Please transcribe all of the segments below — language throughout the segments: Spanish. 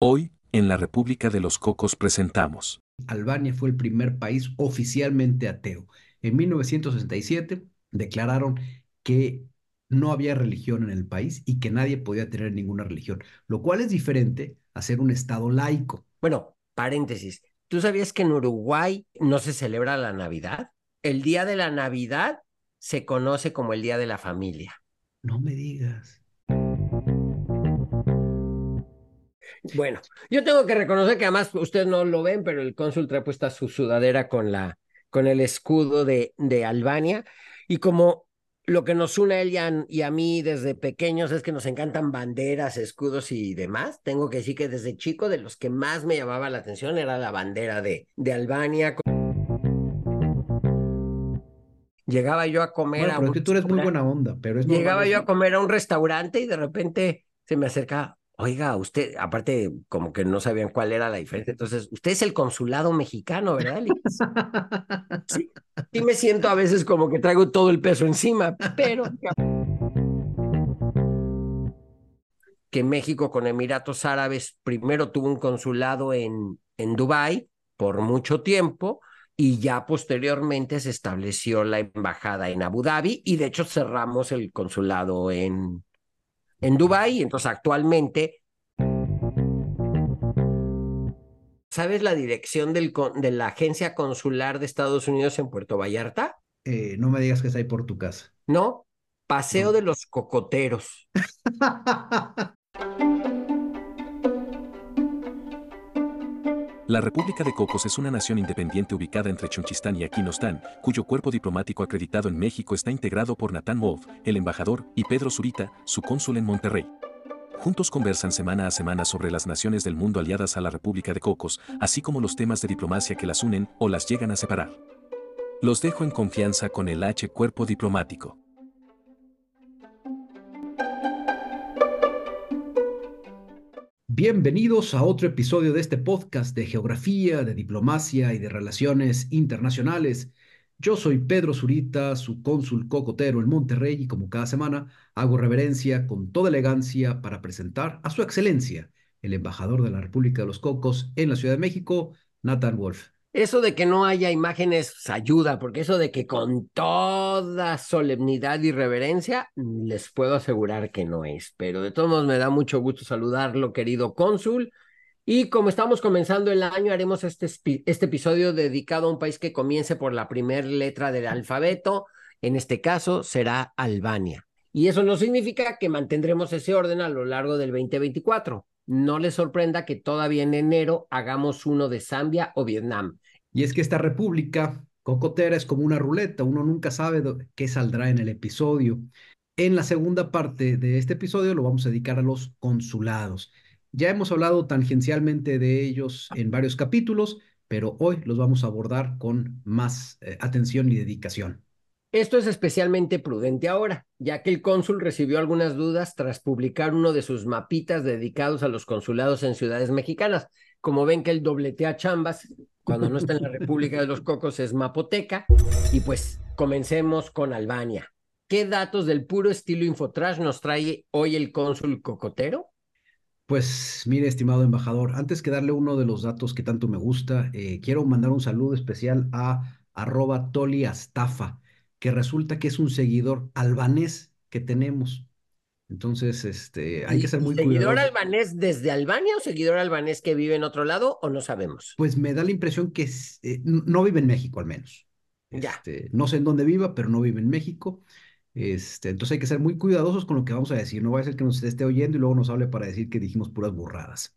Hoy, en la República de los Cocos presentamos. Albania fue el primer país oficialmente ateo. En 1967 declararon que no había religión en el país y que nadie podía tener ninguna religión, lo cual es diferente a ser un Estado laico. Bueno, paréntesis. ¿Tú sabías que en Uruguay no se celebra la Navidad? El día de la Navidad se conoce como el Día de la Familia. No me digas. Bueno, yo tengo que reconocer que además ustedes no lo ven, pero el cónsul trae puesta su sudadera con la con el escudo de, de Albania y como lo que nos une a él y a, mí desde pequeños es que nos encantan banderas, escudos y demás. Tengo que decir que desde chico de los que más me llamaba la atención era la bandera de, de Albania. Llegaba yo a comer bueno, pero es que tú eres muy buena onda, pero es Llegaba yo a comer a un restaurante y de repente se me acerca Oiga, usted, aparte, como que no sabían cuál era la diferencia. Entonces, usted es el consulado mexicano, ¿verdad? Sí, sí me siento a veces como que traigo todo el peso encima, pero que México con Emiratos Árabes primero tuvo un consulado en, en Dubái por mucho tiempo y ya posteriormente se estableció la embajada en Abu Dhabi y de hecho cerramos el consulado en, en Dubái. Entonces, actualmente, ¿sabes la dirección del, de la agencia consular de Estados Unidos en Puerto Vallarta? Eh, no me digas que está ahí por tu casa. No, Paseo de los Cocoteros. La República de Cocos es una nación independiente ubicada entre Chunchistán y Aquinostán, cuyo cuerpo diplomático acreditado en México está integrado por Natán Wolf, el embajador, y Pedro Zurita, su cónsul en Monterrey. Juntos conversan semana a semana sobre las naciones del mundo aliadas a la República de Cocos, así como los temas de diplomacia que las unen o las llegan a separar. Los dejo en confianza con el H Cuerpo Diplomático. Bienvenidos a otro episodio de este podcast de geografía, de diplomacia y de relaciones internacionales. Yo soy Pedro Zurita, su cónsul cocotero en Monterrey y como cada semana hago reverencia con toda elegancia para presentar a su excelencia, el embajador de la República de los Cocos en la Ciudad de México, Nathan Wolf. Eso de que no haya imágenes ayuda, porque eso de que con toda solemnidad y reverencia, les puedo asegurar que no es. Pero de todos modos me da mucho gusto saludarlo, querido cónsul. Y como estamos comenzando el año, haremos este, este episodio dedicado a un país que comience por la primera letra del alfabeto. En este caso será Albania. Y eso no significa que mantendremos ese orden a lo largo del 2024 no les sorprenda que todavía en enero hagamos uno de Zambia o Vietnam. Y es que esta república cocotera es como una ruleta, uno nunca sabe qué saldrá en el episodio. En la segunda parte de este episodio lo vamos a dedicar a los consulados. Ya hemos hablado tangencialmente de ellos en varios capítulos, pero hoy los vamos a abordar con más eh, atención y dedicación. Esto es especialmente prudente ahora, ya que el cónsul recibió algunas dudas tras publicar uno de sus mapitas dedicados a los consulados en ciudades mexicanas. Como ven que él dobletea chambas, cuando no está en la República de los Cocos es mapoteca. Y pues comencemos con Albania. ¿Qué datos del puro estilo Infotrash nos trae hoy el cónsul cocotero? Pues mire, estimado embajador, antes que darle uno de los datos que tanto me gusta, eh, quiero mandar un saludo especial a arroba toliastafa que resulta que es un seguidor albanés que tenemos. Entonces, este, hay que ser muy ¿Seguidor albanés desde Albania o seguidor albanés que vive en otro lado o no sabemos? Pues me da la impresión que eh, no vive en México al menos. Ya. Este, no sé en dónde viva, pero no vive en México. Este, entonces hay que ser muy cuidadosos con lo que vamos a decir. No va a ser que nos esté oyendo y luego nos hable para decir que dijimos puras burradas.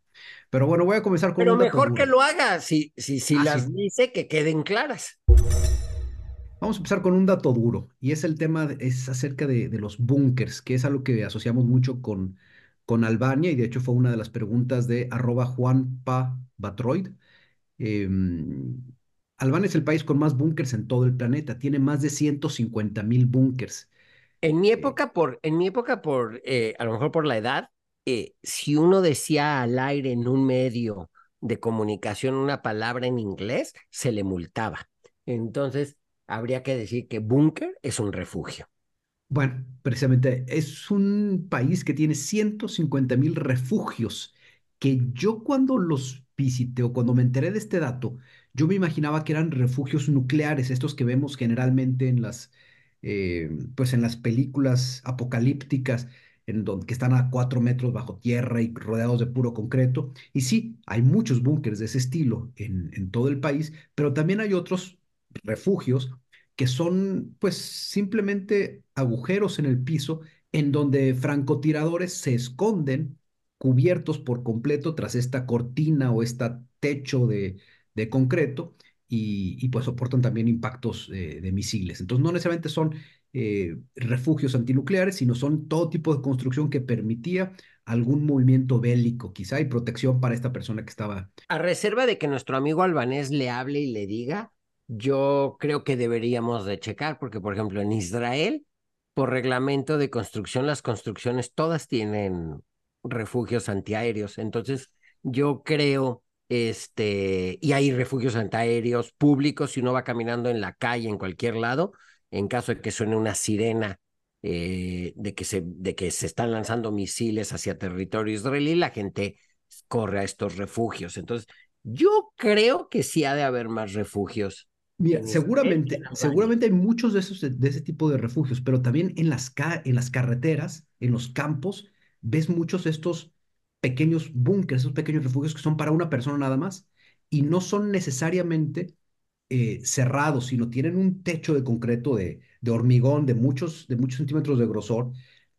Pero bueno, voy a comenzar con. Pero mejor que lo haga, si, si, si ah, las dice, que queden claras. Vamos a empezar con un dato duro y es el tema, es acerca de, los búnkers, que es algo que asociamos mucho con, con Albania y de hecho fue una de las preguntas de arroba Juanpa Batroid. Em, Albania es el país con más búnkers en todo el planeta, tiene más de 150 mil búnkers. En mi eh, época, por, en mi época, por, eh, a lo mejor por la edad, eh, si uno decía al aire en un medio de comunicación una palabra en inglés, se le multaba. Entonces, habría que decir que búnker es un refugio. Bueno, precisamente es un país que tiene 150 mil refugios que yo cuando los visité o cuando me enteré de este dato, yo me imaginaba que eran refugios nucleares, estos que vemos generalmente en las, eh, pues en las películas apocalípticas, en donde, que están a cuatro metros bajo tierra y rodeados de puro concreto. Y sí, hay muchos búnkers de ese estilo en, en todo el país, pero también hay otros refugios que son pues simplemente agujeros en el piso en donde francotiradores se esconden cubiertos por completo tras esta cortina o este techo de, de concreto y, pues soportan también impactos eh, de misiles. Entonces no necesariamente son eh, refugios antinucleares, sino son todo tipo de construcción que permitía algún movimiento bélico, quizá, y protección para esta persona que estaba. A reserva de que nuestro amigo albanés le hable y le diga, yo creo que deberíamos de checar, porque por ejemplo en Israel, por reglamento de construcción, las construcciones todas tienen refugios antiaéreos. Entonces, yo creo, este, y hay refugios antiaéreos públicos si uno va caminando en la calle, en cualquier lado, en caso de que suene una sirena eh, de, que se, de que se están lanzando misiles hacia territorio israelí, la gente corre a estos refugios. Entonces, yo creo que sí ha de haber más refugios Mira, seguramente, seguramente hay muchos de esos de, ese tipo de refugios, pero también en las, en las carreteras, en los campos, ves muchos de estos pequeños búnkeres, esos pequeños refugios que son para una persona nada más y no son necesariamente eh, cerrados, sino tienen un techo de concreto de, de hormigón de muchos, de muchos centímetros de grosor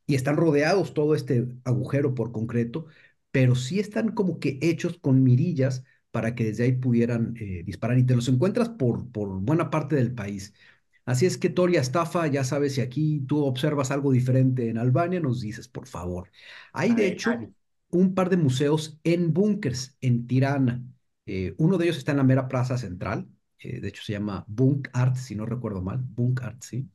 y están rodeados todo este agujero por concreto, pero sí están como que hechos con mirillas para que desde ahí pudieran eh, disparar y te los encuentras por, por buena parte del país. Así es que Toria Estafa, ya sabes, si aquí tú observas algo diferente en Albania, nos dices, por favor. Hay de hecho un par de museos en búnkers en Tirana. Eh, uno de ellos está en la mera plaza central, eh, de hecho se llama Bunk Art, si no recuerdo mal, Bunk Art, sí.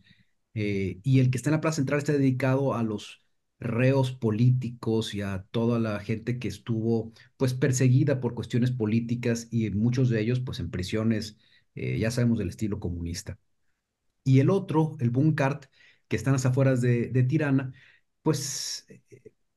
y el que está en la plaza central está dedicado a los reos políticos y a toda la gente que estuvo pues perseguida por cuestiones políticas y muchos de ellos pues en prisiones, eh, ya sabemos del estilo comunista. Y el otro, el Bunkart, que está en las afueras de, Tirana, pues, eh,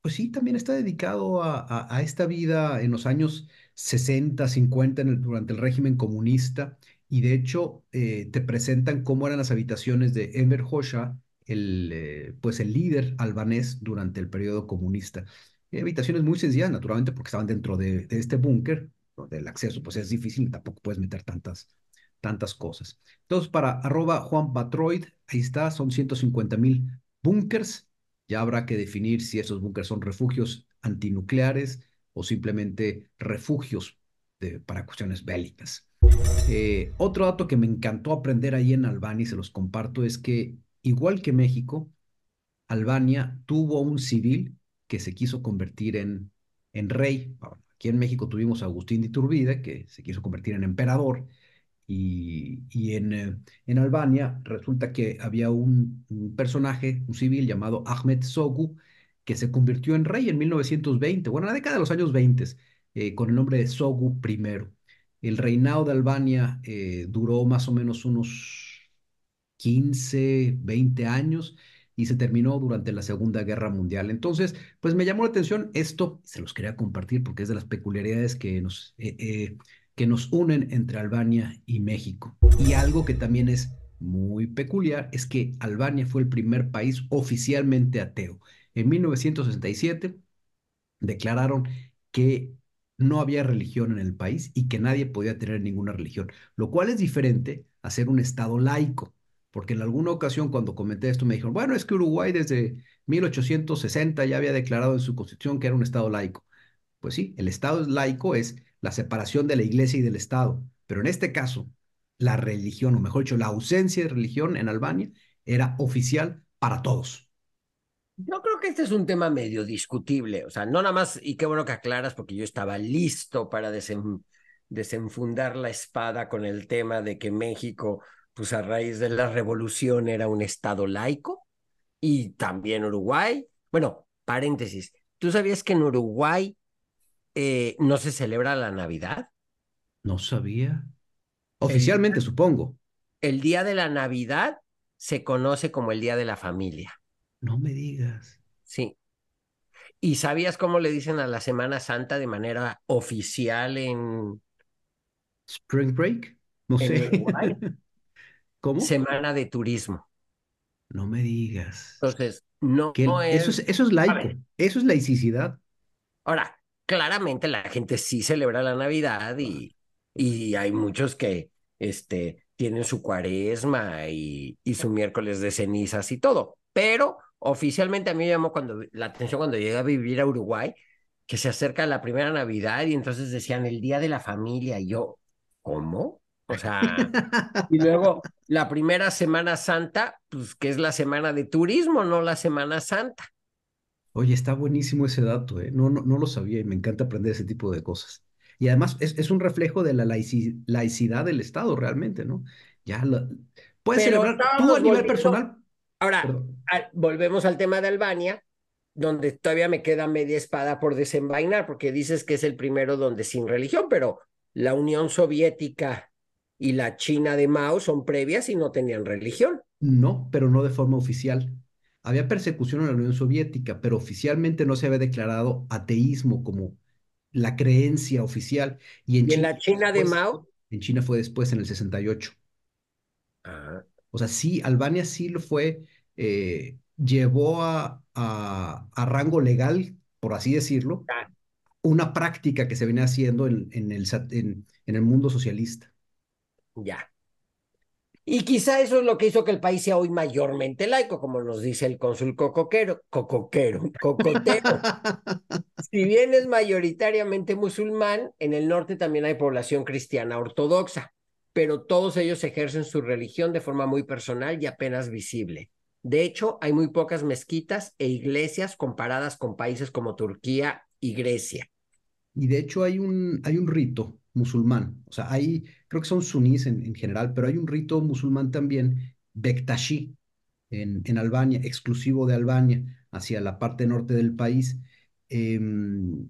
pues sí, también está dedicado a, esta vida en los años 60, 50 durante el régimen comunista y de hecho eh, te presentan cómo eran las habitaciones de Enver Hoxha el, eh, pues el líder albanés durante el periodo comunista. habitaciones muy sencillas, naturalmente, porque estaban dentro de, este búnker, donde el acceso pues es difícil, tampoco puedes meter tantas, tantas cosas. Entonces, para arroba Juan Batroid, ahí está, son 150 mil búnkers. Ya habrá que definir si esos búnkers son refugios antinucleares o simplemente refugios para cuestiones bélicas. Eh, otro dato que me encantó aprender ahí en Albania y se los comparto es que igual que México, Albania tuvo un civil que se quiso convertir en, en rey. Aquí en México tuvimos a Agustín de Iturbide, que se quiso convertir en emperador, y, y en, eh, en, Albania resulta que había un, personaje, un civil llamado Ahmed Sogu, que se convirtió en rey en 1920, bueno, en la década de los años 20, eh, con el nombre de Sogu I. El reinado de Albania eh, duró más o menos unos 15, 20 años y se terminó durante la Segunda Guerra Mundial. Entonces, pues me llamó la atención esto, se los quería compartir porque es de las peculiaridades que nos, eh, eh, que nos unen entre Albania y México. Y algo que también es muy peculiar es que Albania fue el primer país oficialmente ateo. En 1967 declararon que no había religión en el país y que nadie podía tener ninguna religión, lo cual es diferente a ser un Estado laico porque en alguna ocasión cuando comenté esto me dijeron, bueno, es que Uruguay desde 1860 ya había declarado en su constitución que era un Estado laico. Pues sí, el Estado laico es la separación de la iglesia y del Estado, pero en este caso, la religión, o mejor dicho, la ausencia de religión en Albania era oficial para todos. Yo creo que este es un tema medio discutible, o sea, no nada más, y qué bueno que aclaras, porque yo estaba listo para desenfundar la espada con el tema de que México pues a raíz de la revolución era un estado laico y también Uruguay. Bueno, paréntesis, ¿tú sabías que en Uruguay eh, no se celebra la Navidad? No sabía. Oficialmente, supongo. El día de la Navidad se conoce como el Día de la Familia. No me digas. Sí. ¿Y sabías cómo le dicen a la Semana Santa de manera oficial en, Spring Break, no en sé. Uruguay? ¿Cómo? Semana de Turismo. No me digas. Entonces, no, eso es... es, eso es A laico, eso es laicidad. ahora, claramente la gente sí celebra la Navidad y, y hay muchos que este, tienen su cuaresma y, y su miércoles de cenizas y todo, pero oficialmente a mí me llamó cuando, la atención cuando llegué a vivir a Uruguay, que se acerca la primera Navidad y entonces decían el Día de la Familia y yo, ¿cómo? O sea... Y luego la primera Semana Santa, pues que es la semana de turismo, no la Semana Santa. Oye, está buenísimo ese dato, ¿eh? No, no, no lo sabía y me encanta aprender ese tipo de cosas. Y además es, es un reflejo de la laici- laicidad del Estado realmente, ¿no? Ya la- puedes Pero celebrar tú a nivel volviendo, personal, ahora, al- volvemos al tema de Albania, donde todavía me queda media espada por desenvainar, porque dices que es el primero donde sin religión, pero la Unión Soviética y la China de Mao son previas y no tenían religión. no, pero no de forma oficial. Había persecución en la Unión Soviética, pero oficialmente no se había declarado ateísmo como la creencia oficial. Y en Y en China la China de Mao, en China fue después, en el 68. ah, O sea, sí, Albania sí lo fue, eh, llevó a, a, a rango legal, por así decirlo, ya, una práctica que se venía haciendo en, en el, en, en el mundo socialista. Ya. Y quizá eso es lo que hizo que el país sea hoy mayormente laico, como nos dice el cónsul cocoquero, cocoquero, cocotero. Si bien es mayoritariamente musulmán, en el norte también hay población cristiana ortodoxa, pero todos ellos ejercen su religión de forma muy personal y apenas visible. De hecho, hay muy pocas mezquitas e iglesias comparadas con países como Turquía y Grecia. Y de hecho hay un, hay un rito musulmán, o sea, hay, creo que son sunís en, en general, pero hay un rito musulmán también, Bektashi, en, en Albania, exclusivo de Albania, hacia la parte norte del país. Em,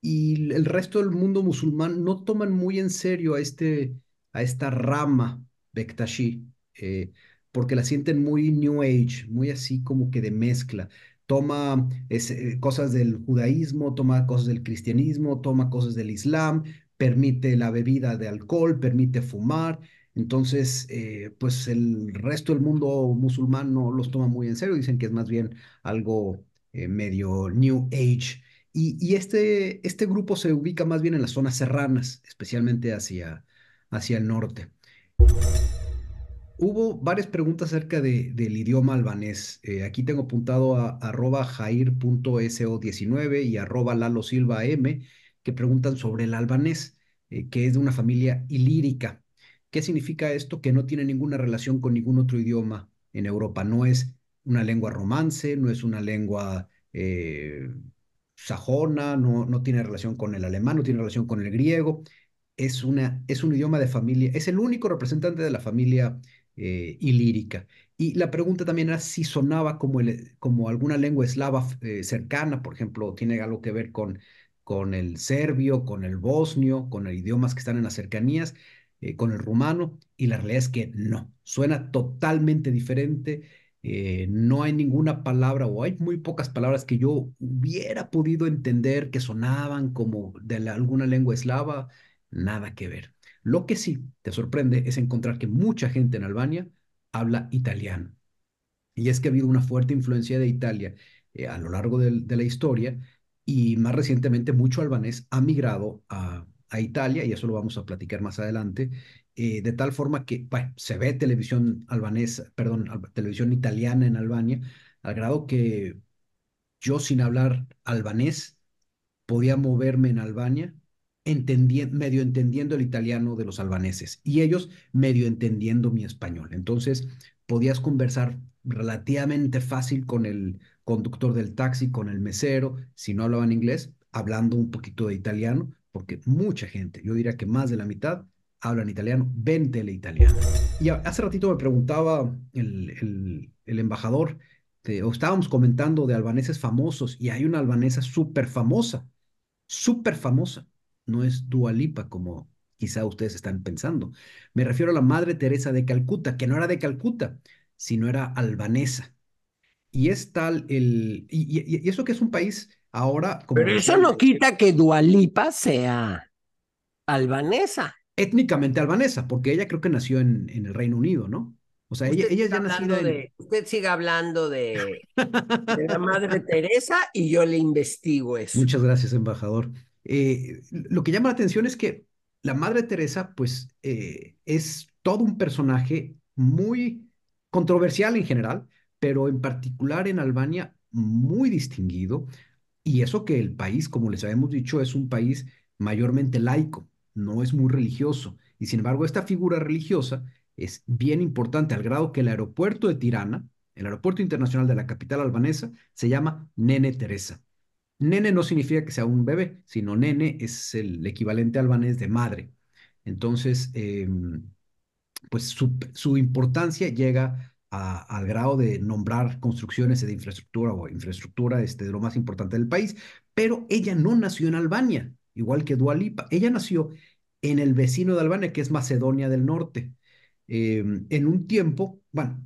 y el resto del mundo musulmán no toman muy en serio a, este, a esta rama Bektashi, eh, porque la sienten muy New Age, muy así como que de mezcla. Toma eh, cosas del judaísmo, toma cosas del cristianismo, toma cosas del islam, permite la bebida de alcohol, permite fumar. Entonces, eh, pues el resto del mundo musulmán no los toma muy en serio, dicen que es más bien algo eh, medio New Age. Y, y este, este grupo se ubica más bien en las zonas serranas, especialmente hacia, hacia el norte. Hubo varias preguntas acerca de, del idioma albanés. Eh, aquí tengo apuntado a arroba jair.so19 y arroba Lalo Silva M, que preguntan sobre el albanés, eh, que es de una familia ilírica. ¿Qué significa esto? Que no tiene ninguna relación con ningún otro idioma en Europa. No es una lengua romance, no es una lengua eh, sajona, no, no tiene relación con el alemán, no tiene relación con el griego. Es, una, es un idioma de familia, es el único representante de la familia eh, ilírica. Y la pregunta también era si sonaba como, el, como alguna lengua eslava cercana, por ejemplo, tiene algo que ver con, con el serbio, con el bosnio, con los idiomas que están en las cercanías, eh, con el rumano, y la realidad es que no, suena totalmente diferente. eh, no hay ninguna palabra o hay muy pocas palabras que yo hubiera podido entender que sonaban como de alguna lengua eslava, nada que ver. Lo que sí te sorprende es encontrar que mucha gente en Albania habla italiano. Y es que ha habido una fuerte influencia de Italia eh, a lo largo de, la historia y más recientemente mucho albanés ha migrado a, a Italia y eso lo vamos a platicar más adelante, eh, de tal forma que se ve televisión albanesa, perdón, televisión italiana en Albania, al grado que yo sin hablar albanés podía moverme en Albania entendi- medio entendiendo el italiano de los albaneses y ellos medio entendiendo mi español. Entonces podías conversar relativamente fácil con el conductor del taxi, con el mesero, si no hablaban inglés, hablando un poquito de italiano, porque mucha gente, yo diría que más de la mitad, hablan italiano, ven tele italiano. Y hace ratito me preguntaba el, embajador, de- o estábamos comentando de albaneses famosos y hay una albanesa súper famosa súper famosa. No es Dua Lipa como quizá ustedes están pensando. Me refiero a la Madre Teresa de Calcuta, que no era de Calcuta, sino era albanesa. Y es tal el... Y, y- y eso que es un país Ahora, como Pero eso no quita que Dualipa sea albanesa. étnicamente albanesa, porque ella creo que nació en, en el Reino Unido, ¿no? O sea, ella, ella ya nacida en... de- usted sigue hablando de, de la madre Teresa y yo le investigo eso. Muchas gracias, embajador. Eh, lo que llama la atención es que la Madre Teresa, pues, eh, es todo un personaje muy controversial en general, pero en particular en Albania muy distinguido. Y eso que el país, como les habíamos dicho, es un país mayormente laico, no es muy religioso. Y sin embargo, esta figura religiosa es bien importante al grado que el aeropuerto de Tirana, el aeropuerto internacional de la capital albanesa, se llama Nene Teresa. Nene no significa que sea un bebé, sino nene es el equivalente albanés de madre. Entonces, eh, pues su, su importancia llega al grado de nombrar construcciones de infraestructura o infraestructura este, de lo más importante del país, pero ella no nació en Albania, igual que Dua Lipa. Ella nació en el vecino de Albania, que es Macedonia del Norte. Eh, en un tiempo, bueno,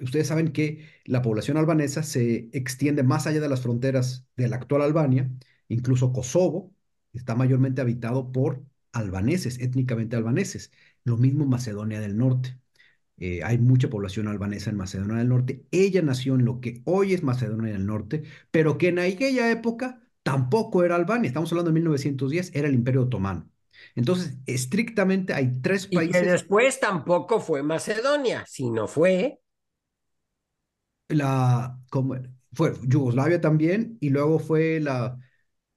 ustedes saben que la población albanesa se extiende más allá de las fronteras de la actual Albania, incluso Kosovo está mayormente habitado por albaneses, étnicamente albaneses. Lo mismo Macedonia del Norte. Eh, hay mucha población albanesa en Macedonia del Norte. Ella nació en lo que hoy es Macedonia del Norte, pero que en aquella época tampoco era Albania. Estamos hablando de 1910, era el Imperio Otomano. Entonces, estrictamente hay tres Y que países. después tampoco fue Macedonia, sino fue la, como, fue Yugoslavia también, y luego fue la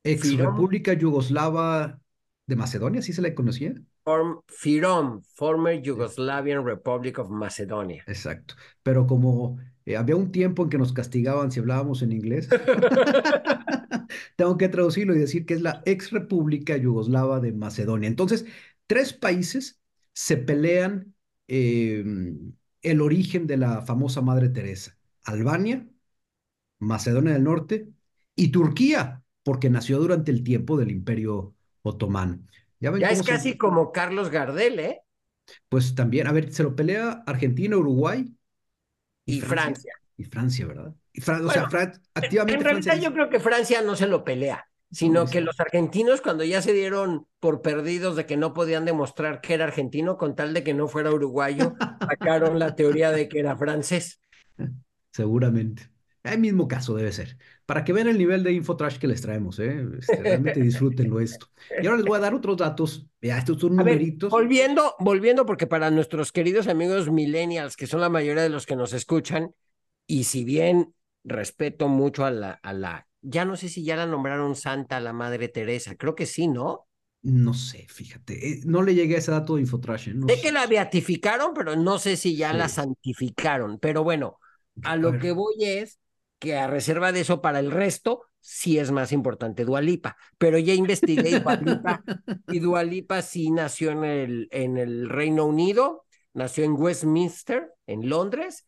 ex. República Yugoslava de Macedonia, ¿sí se la conocía? Form- FIROM, Former Yugoslavian Republic of Macedonia. Exacto. Pero como eh, había un tiempo en que nos castigaban si hablábamos en inglés, tengo que traducirlo y decir que es la ex República Yugoslava de Macedonia. Entonces, tres países se pelean eh, el origen de la famosa Madre Teresa. Albania, Macedonia del Norte y Turquía, porque nació durante el tiempo del Imperio Otomano. Ya es se- casi como Carlos Gardel, ¿eh? Pues también, a ver, se lo pelea Argentina, Uruguay Y Francia. Y Francia, ¿verdad? Y Fran- o sea, Fran- activamente En realidad Francia yo creo que Francia no se lo pelea, sino No, que los argentinos cuando ya se dieron por perdidos de que no podían demostrar que era argentino con tal de que no fuera uruguayo, sacaron la teoría de que era francés. Seguramente. El mismo caso debe ser. Para que vean el nivel de infotrash que les traemos, ¿eh? Este, realmente disfrútenlo esto. Y ahora les voy a dar otros datos. Ya, estos son A ver, numeritos. volviendo, volviendo, porque para nuestros queridos amigos millennials, que son la mayoría de los que nos escuchan, y si bien respeto mucho a la, a la, ya no sé si ya la nombraron santa a la Madre Teresa, creo que sí, ¿no? No sé, fíjate. eh, no le llegué a ese dato de infotrash, ¿eh? No Sé sé. que la beatificaron, pero no sé si ya la santificaron. Pero bueno, a lo que voy es que a reserva de eso para el resto, sí es más importante Dualipa. Pero ya investigué y Dualipa, y Dualipa sí nació en el, en el Reino Unido, nació en Westminster, en Londres,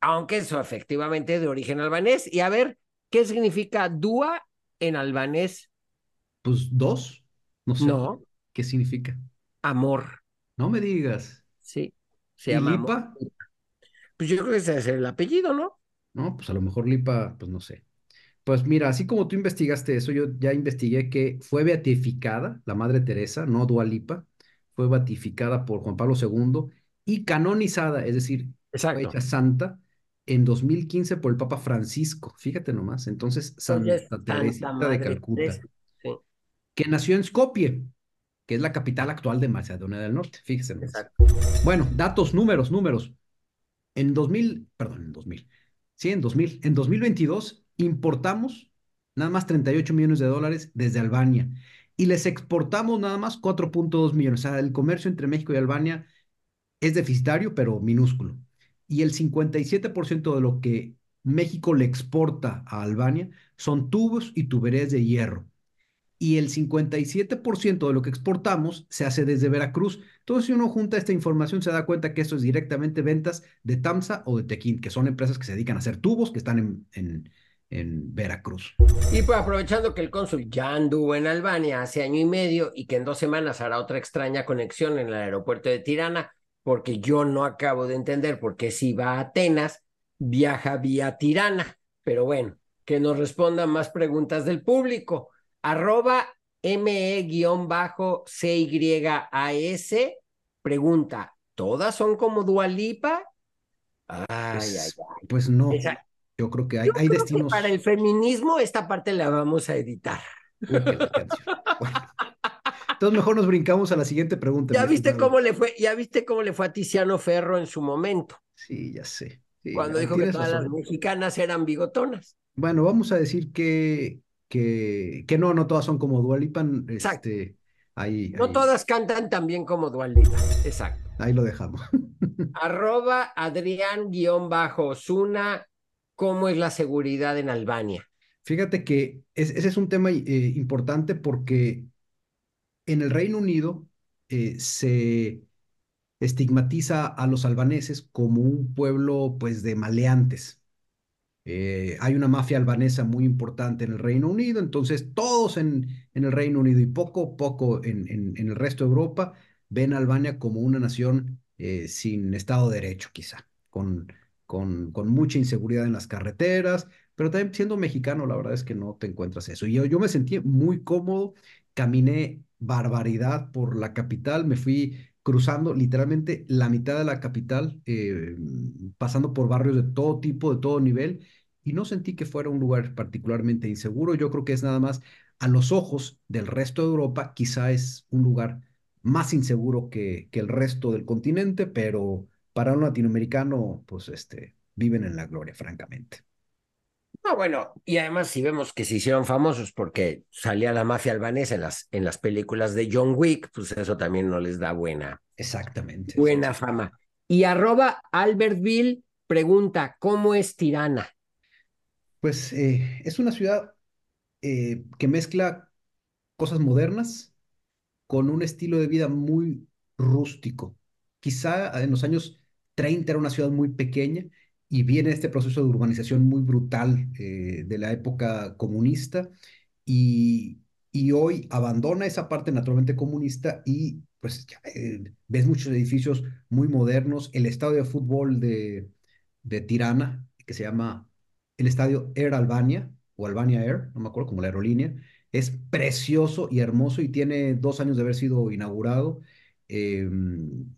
aunque eso efectivamente de origen albanés. Y a ver, ¿qué significa Dua en albanés? Pues dos. No sé. No, ¿Qué significa? amor, No me digas. sí. Se ¿Y llama amor. Pues yo creo que ese es el apellido, ¿no? No, pues a lo mejor Lipa, pues no sé. Pues mira, así como tú investigaste eso, yo ya investigué que fue beatificada la Madre Teresa, no Dua Lipa, fue beatificada por Juan Pablo II y canonizada, es decir, fue Exacto. hecha santa en 2015 por el Papa Francisco. Fíjate nomás. Entonces, es Santa Teresita de Calcuta. Sí, que nació en Skopje, que es la capital actual de Macedonia del Norte. Fíjese nomás. exacto. Bueno, datos, números, números. En 2000, perdón, en 2000. Sí, en 2000. En 2022 importamos nada más 38 millones de dólares desde Albania y les exportamos nada más 4.2 millones. O sea, el comercio entre México y Albania es deficitario, pero minúsculo. Y el 57% de lo que México le exporta a Albania son tubos y tuberías de hierro y el 57% de lo que exportamos se hace desde Veracruz. Entonces, si uno junta esta información, se da cuenta que esto es directamente ventas de TAMSA o de Tequín, que son empresas que se dedican a hacer tubos que están en, en, en Veracruz. Y pues aprovechando que el cónsul ya anduvo en Albania hace año y medio y que en dos semanas hará otra extraña conexión en el aeropuerto de Tirana, porque yo no acabo de entender por qué si va a Atenas, viaja vía Tirana. Pero bueno, que nos respondan más preguntas del público. Arroba ME-CYAS pregunta, ¿todas son como Dualipa? Ay, Pues, ay, ay. pues no, Esa- yo creo que hay, hay creo que destinos. para el feminismo esta parte la vamos a editar. Uy, qué la canción. Bueno. Entonces mejor nos brincamos a la siguiente pregunta. ¿Ya viste cómo le fue? ¿Ya viste cómo le fue a Tiziano Ferro en su momento? Sí, ya sé. Sí, Cuando dijo que todas las mexicanas eran bigotonas. Bueno, vamos a decir que, que, que no, no todas son como Dua Lipa, Exacto. Este, ahí, No ahí, todas cantan tan bien como Dua Lipa. Exacto. ahí lo dejamos. Arroba Adrián-Osuna, ¿cómo es la seguridad en Albania? Fíjate que es- ese es un tema eh, importante porque en el Reino Unido eh, se estigmatiza a los albaneses como un pueblo pues de maleantes. Eh, hay una mafia albanesa muy importante en el Reino Unido, entonces todos en, en el Reino Unido y poco poco en, en- en el resto de Europa ven a Albania como una nación eh, sin Estado de Derecho, quizá, con, con, con mucha inseguridad en las carreteras, pero también siendo mexicano, la verdad es que no te encuentras eso. Y yo, yo me sentí muy cómodo, caminé barbaridad por la capital, me fui cruzando literalmente la mitad de la capital, eh, pasando por barrios de todo tipo, de todo nivel, y no sentí que fuera un lugar particularmente inseguro. Yo creo que es nada más a los ojos del resto de Europa, quizá es un lugar más inseguro que, que el resto del continente, pero para un latinoamericano, pues este, viven en la gloria, francamente. No, bueno, y además si vemos que se hicieron famosos porque salía la mafia albanesa en las, en las películas de John Wick, pues eso también no les da buena, Exactamente. buena fama. Y arroba Albertville pregunta, ¿cómo es Tirana? Pues eh, es una ciudad eh, que mezcla cosas modernas con un estilo de vida muy rústico. Quizá en los años 30 era una ciudad muy pequeña y viene este proceso de urbanización muy brutal eh, de la época comunista y, y hoy abandona esa parte naturalmente comunista y pues ya, eh, ves muchos edificios muy modernos. El estadio de fútbol de, de Tirana, que se llama el estadio Air Albania o Albania Air, no me acuerdo como la aerolínea, es precioso y hermoso y tiene dos años de haber sido inaugurado. Eh,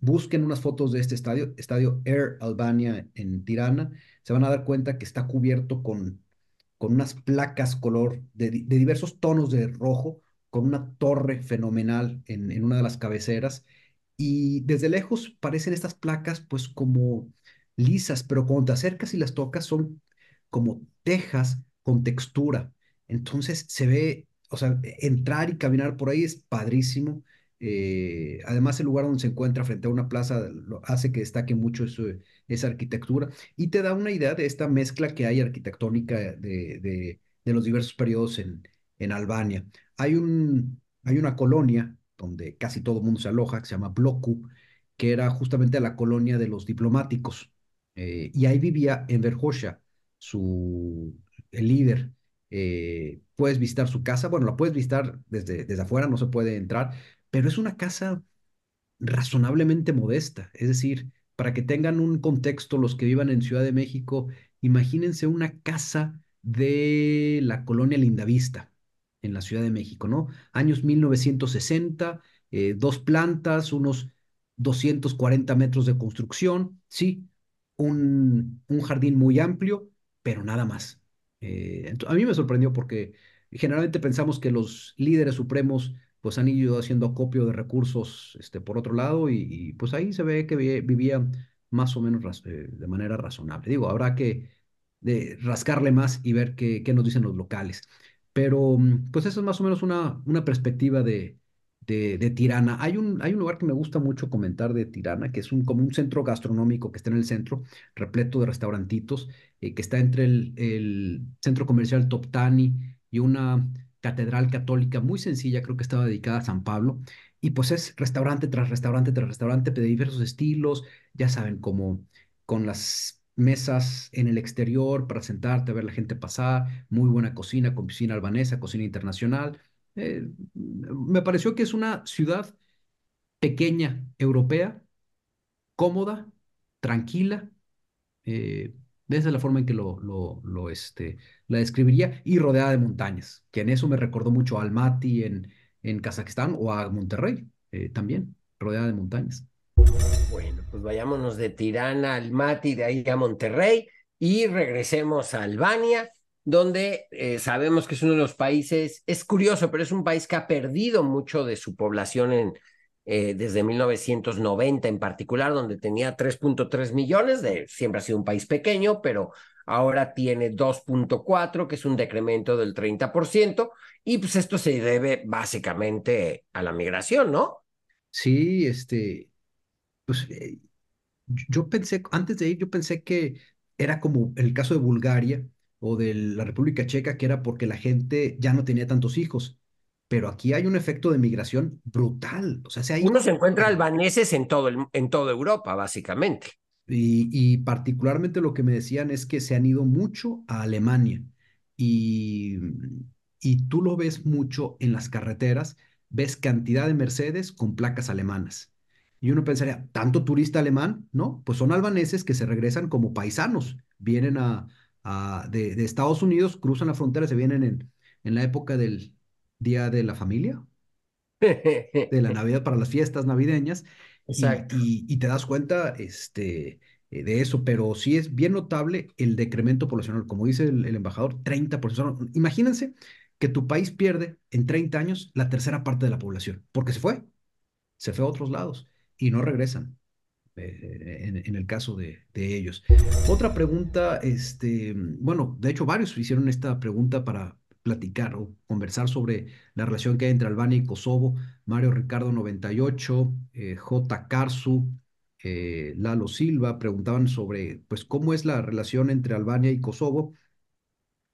busquen unas fotos de este estadio, estadio Air Albania en Tirana. Se van a dar cuenta que está cubierto con, con unas placas color de, de diversos tonos de rojo, con una torre fenomenal en, en una de las cabeceras. Y desde lejos parecen estas placas pues como lisas, pero cuando te acercas y las tocas son como tejas con textura. Entonces se ve, o sea, entrar y caminar por ahí es padrísimo. Eh, además, el lugar donde se encuentra frente a una plaza hace que destaque mucho esa arquitectura y te da una idea de esta mezcla que hay arquitectónica de, de- de los diversos periodos en, Albania. Hay un, hay una colonia donde casi todo mundo se aloja, que se llama Bloku, que era justamente la colonia de los diplomáticos. Eh, y ahí vivía Enver Hoxha, su, el líder. Eh, puedes visitar su casa, bueno, la puedes visitar desde, desde afuera, no se puede entrar, pero es una casa razonablemente modesta. Es decir, para que tengan un contexto los que vivan en Ciudad de México, imagínense una casa de la colonia Lindavista en la Ciudad de México, ¿no? Años 1960, eh, dos plantas, unos 240 metros de construcción, sí, un, un jardín muy amplio, pero nada más. Eh, a mí me sorprendió porque generalmente pensamos que los líderes supremos pues han ido haciendo acopio de recursos este, por otro lado y, pues ahí se ve que vi- vivía más o menos eh, de manera razonable. Digo, habrá que de, rascarle más y ver qué, qué nos dicen los locales. Pero mm, pues eso es más o menos una, una perspectiva de, de, de Tirana. Hay un, hay un lugar que me gusta mucho comentar de Tirana, que es un, como un centro gastronómico que está en el centro, repleto de restaurantitos, eh, que está entre el, el centro comercial Toptani y una catedral católica muy sencilla, creo que estaba dedicada a San Pablo, y pues es restaurante tras restaurante tras restaurante de diversos estilos, ya saben, como con las mesas en el exterior para sentarte a ver la gente pasar, muy buena cocina con piscina albanesa, cocina internacional. Eh, me pareció que es una ciudad pequeña, europea, cómoda, tranquila, eh, Esa es la forma en que lo, lo, lo, este, la describiría y rodeada de montañas, que en eso me recordó mucho a Almaty en, en Kazajstán o a Monterrey eh, también, rodeada de montañas. Bueno, pues vayámonos de Tirana a Almaty, de ahí a Monterrey y regresemos a Albania, donde eh, sabemos que es uno de los países, es curioso, pero es un país que ha perdido mucho de su población en, eh, desde 1990 en particular, donde tenía 3.3 millones, de, siempre ha sido un país pequeño, pero ahora tiene 2.4, que es un decremento del 30%, y pues esto se debe básicamente a la migración, ¿no? Sí, este, pues eh, yo pensé, antes de ir, yo pensé que era como el caso de Bulgaria o de la República Checa, que era porque la gente ya no tenía tantos hijos pero aquí hay un efecto de migración brutal. O sea, se Uno se encuentra albaneses en, todo el, en toda Europa, básicamente. Y, y, particularmente lo que me decían es que se han ido mucho a Alemania. Y, y tú lo ves mucho en las carreteras, ves cantidad de Mercedes con placas alemanas. Y uno pensaría, ¿tanto turista alemán? No, pues son albaneses que se regresan como paisanos. Vienen a, a de, de, Estados Unidos, cruzan la frontera, se vienen en, en la época del, Día de la Familia, de la Navidad para las fiestas navideñas. Exacto. Y, y, te das cuenta este, eh, de eso, pero sí es bien notable el decremento poblacional. Como dice el, el embajador, 30%. Imagínense que tu país pierde en 30 años la tercera parte de la población, porque se fue, se fue a otros lados y no regresan. Eh, en, en, el caso de, de, ellos. Otra pregunta, este, bueno, de hecho varios hicieron esta pregunta para, platicar o conversar sobre la relación que hay entre Albania y Kosovo. Mario Ricardo 98, eh, J. Carsu, eh, Lalo Silva preguntaban sobre pues cómo es la relación entre Albania y Kosovo.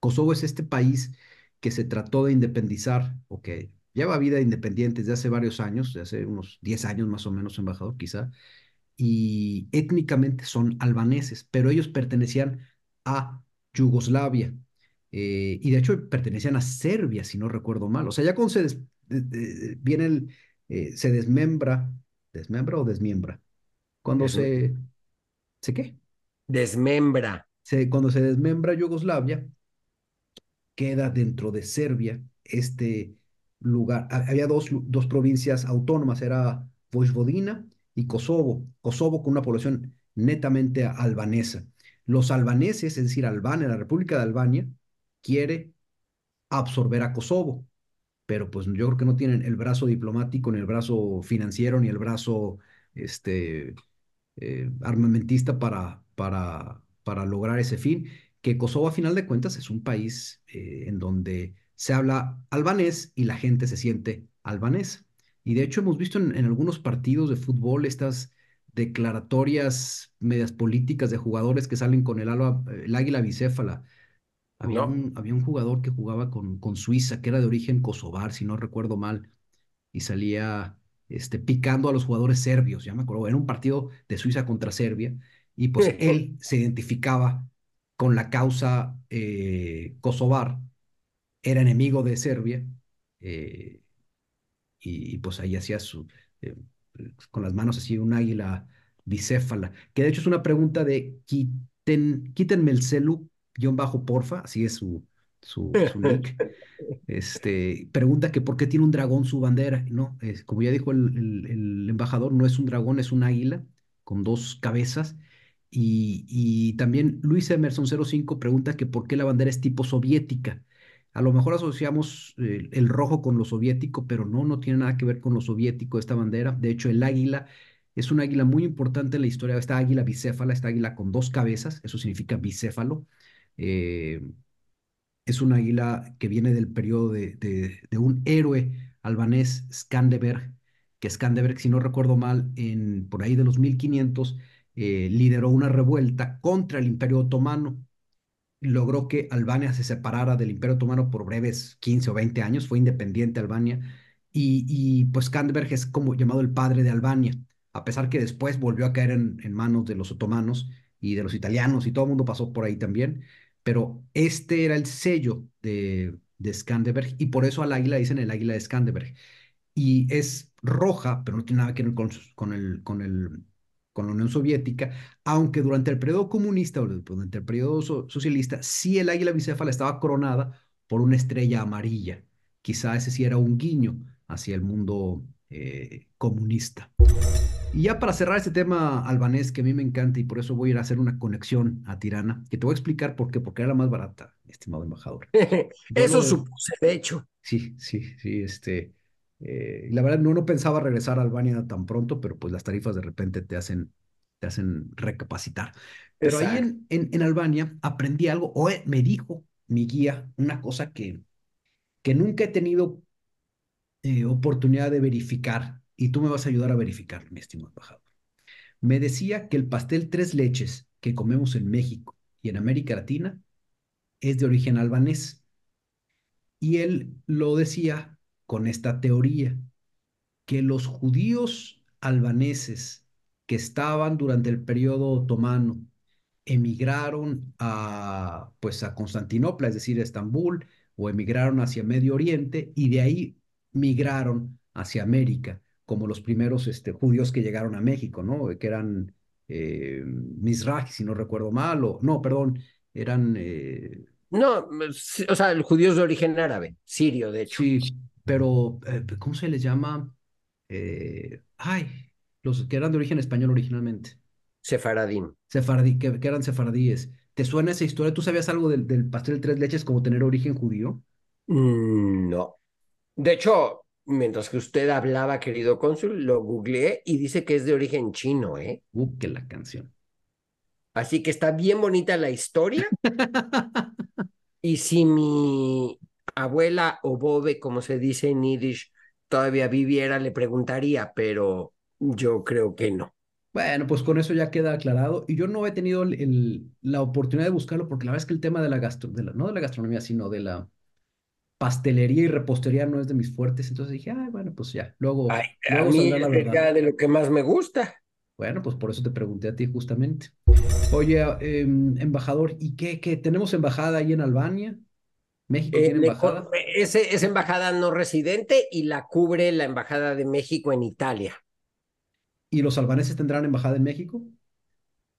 Kosovo es este país que se trató de independizar o que lleva vida independiente desde hace varios años, desde hace unos 10 años más o menos, embajador quizá, y étnicamente son albaneses, pero ellos pertenecían a Yugoslavia. Eh, y de hecho pertenecían a Serbia, si no recuerdo mal. O sea, ya cuando se viene el, eh, se desmembra, ¿desmembra o desmiembra? Cuando se, ¿se qué? Desmembra. Se, cuando se desmembra Yugoslavia, queda dentro de Serbia este lugar. Había dos, dos provincias autónomas, era Vojvodina y Kosovo. Kosovo con una población netamente albanesa. Los albaneses, es decir, Albania, la República de Albania, quiere absorber a Kosovo, pero pues yo creo que no tienen el brazo diplomático, ni el brazo financiero, ni el brazo este, eh, armamentista para, para, para lograr ese fin, que Kosovo a final de cuentas es un país eh, en donde se habla albanés y la gente se siente albanés. Y de hecho hemos visto en, en algunos partidos de fútbol estas declaratorias medias políticas de jugadores que salen con el, el águila bicéfala había, un, había un jugador que jugaba con, con Suiza, que era de origen kosovar, si no recuerdo mal, y salía este, picando a los jugadores serbios, ya me acuerdo, era un partido de Suiza contra Serbia, y pues él se identificaba con la causa eh, kosovar, era enemigo de Serbia, eh, y, pues ahí hacía su, eh, con las manos así un águila bicéfala, que de hecho es una pregunta de quiten, quítenme el celu guion bajo porfa, así es su, su, su nick, este, pregunta que por qué tiene un dragón su bandera, ¿no? Es, como ya dijo el, el, embajador, no es un dragón, es un águila con dos cabezas. Y, y también Luis Emerson 05 pregunta que por qué la bandera es tipo soviética. A lo mejor asociamos el, el rojo con lo soviético, pero no, no tiene nada que ver con lo soviético esta bandera. De hecho, el águila es un águila muy importante en la historia. Esta águila bicéfala, esta águila con dos cabezas, eso significa bicéfalo. Eh, es un águila que viene del periodo de, un héroe albanés, Skandeberg, que Skandeberg, si no recuerdo mal, en, por ahí de los 1500, eh, lideró una revuelta contra el Imperio Otomano. Logró que Albania se separara del Imperio Otomano por breves 15 o 20 años, fue independiente Albania, y, y pues Skandeberg es como llamado el padre de Albania, a pesar que después volvió a caer en, en manos de los otomanos y de los italianos, y todo el mundo pasó por ahí también pero este era el sello de, de Skanderberg y por eso al águila dicen el águila de Skanderberg. Y es roja, pero no tiene nada que ver con, con, el, con, el, con la Unión Soviética, aunque durante el periodo comunista o durante el periodo socialista, sí el águila bicéfala estaba coronada por una estrella amarilla. Quizá ese sí era un guiño hacia el mundo eh, comunista. Y ya para cerrar este tema albanés que a mí me encanta y por eso voy a ir a hacer una conexión a Tirana, que te voy a explicar por qué, porque era la más barata, estimado embajador. eso supuse, de hecho. Sí, sí, sí, este, eh, la verdad no, no pensaba regresar a Albania tan pronto, pero pues las tarifas de repente te hacen, te hacen recapacitar. Pero ahí en, en, Albania aprendí algo, o me dijo mi guía una cosa que, que nunca he tenido eh, oportunidad de verificar y tú me vas a ayudar a verificar, mi estimado embajador. Me decía que el pastel tres leches que comemos en México y en América Latina es de origen albanés. Y él lo decía con esta teoría, que los judíos albaneses que estaban durante el periodo otomano emigraron a, pues, a Constantinopla, es decir, a Estambul, o emigraron hacia Medio Oriente y de ahí migraron hacia América como los primeros este, judíos que llegaron a México, ¿no? Que eran eh, si no recuerdo mal, o no, perdón, eran... Eh, no, o sea, el judíos de origen árabe, sirio, de hecho. Sí, pero eh, ¿cómo se les llama? Eh, ay, los que eran de origen español originalmente. Sefaradín. Sefardí, que, eran sefardíes. ¿Te suena esa historia? ¿Tú sabías algo del, del pastel tres leches como tener origen judío? Mm, no. De hecho, mientras que usted hablaba, querido cónsul, lo googleé y dice que es de origen chino, ¿eh? Uh, que la canción. Así que está bien bonita la historia. y si mi abuela o bobe, como se dice en Yiddish, todavía viviera, le preguntaría, pero yo creo que no. Bueno, pues con eso ya queda aclarado. Y yo no he tenido la oportunidad de buscarlo porque la verdad es que el tema de la, gastro, no de la gastronomía, sino de la pastelería y repostería no es de mis fuertes, entonces dije, ay, bueno, pues ya, luego, a mí la verdad. de lo que más me gusta. Bueno, pues por eso te pregunté a ti justamente. Oye, em, embajador, ¿y qué, qué? ¿Tenemos embajada ahí en Albania? ¿México tiene eh, embajada? Ese, es embajada no residente y la cubre la embajada de México en Italia. ¿Y los albaneses tendrán embajada en México?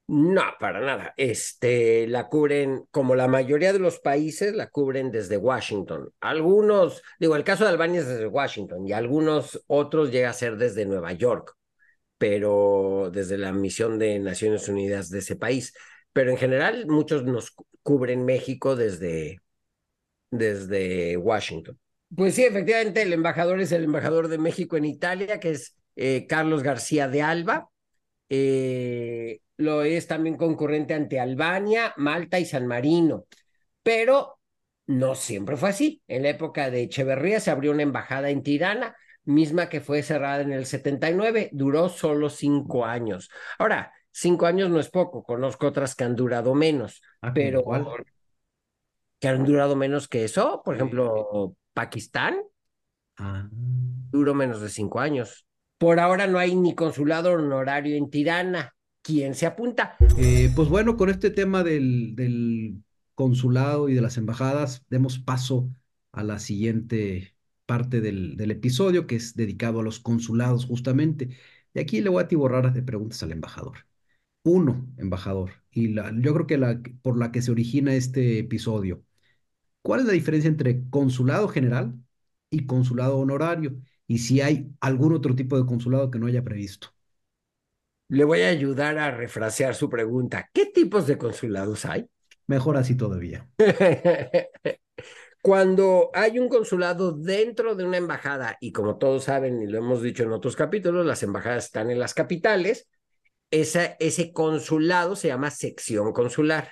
No, para nada. Este, la cubren, como la mayoría de los países, la cubren desde Washington. Algunos, digo, el caso de Albania es desde Washington y algunos otros llega a ser desde Nueva York, pero desde la misión de Naciones Unidas de ese país. Pero en general, muchos nos cubren México desde, desde Washington. Pues sí, efectivamente, el embajador es el embajador de México en Italia, que es eh, Carlos García de Alba. Eh, lo es también concurrente ante Albania, Malta y San Marino. Pero no siempre fue así. En la época de Echeverría se abrió una embajada en Tirana, misma que fue cerrada en el 79, duró solo cinco años. Ahora, cinco años no es poco, conozco otras que han durado menos, ah, pero que han durado menos que eso, por ejemplo, Pakistán ah. duró menos de cinco años. Por ahora no hay ni consulado honorario en Tirana. ¿Quién se apunta? Eh, pues bueno, con este tema del, consulado y de las embajadas, demos paso a la siguiente parte del, episodio, que es dedicado a los consulados justamente. Y aquí le voy a atiborrar de preguntas al embajador. Uno, embajador, y yo creo que la, por la que se origina este episodio. ¿Cuál es la diferencia entre consulado general y consulado honorario? Y si hay algún otro tipo de consulado que no haya previsto. Le voy a ayudar a refrasear su pregunta. ¿Qué tipos de consulados hay? Mejor así todavía. Cuando hay un consulado dentro de una embajada, y como todos saben y lo hemos dicho en otros capítulos, las embajadas están en las capitales, ese consulado se llama sección consular.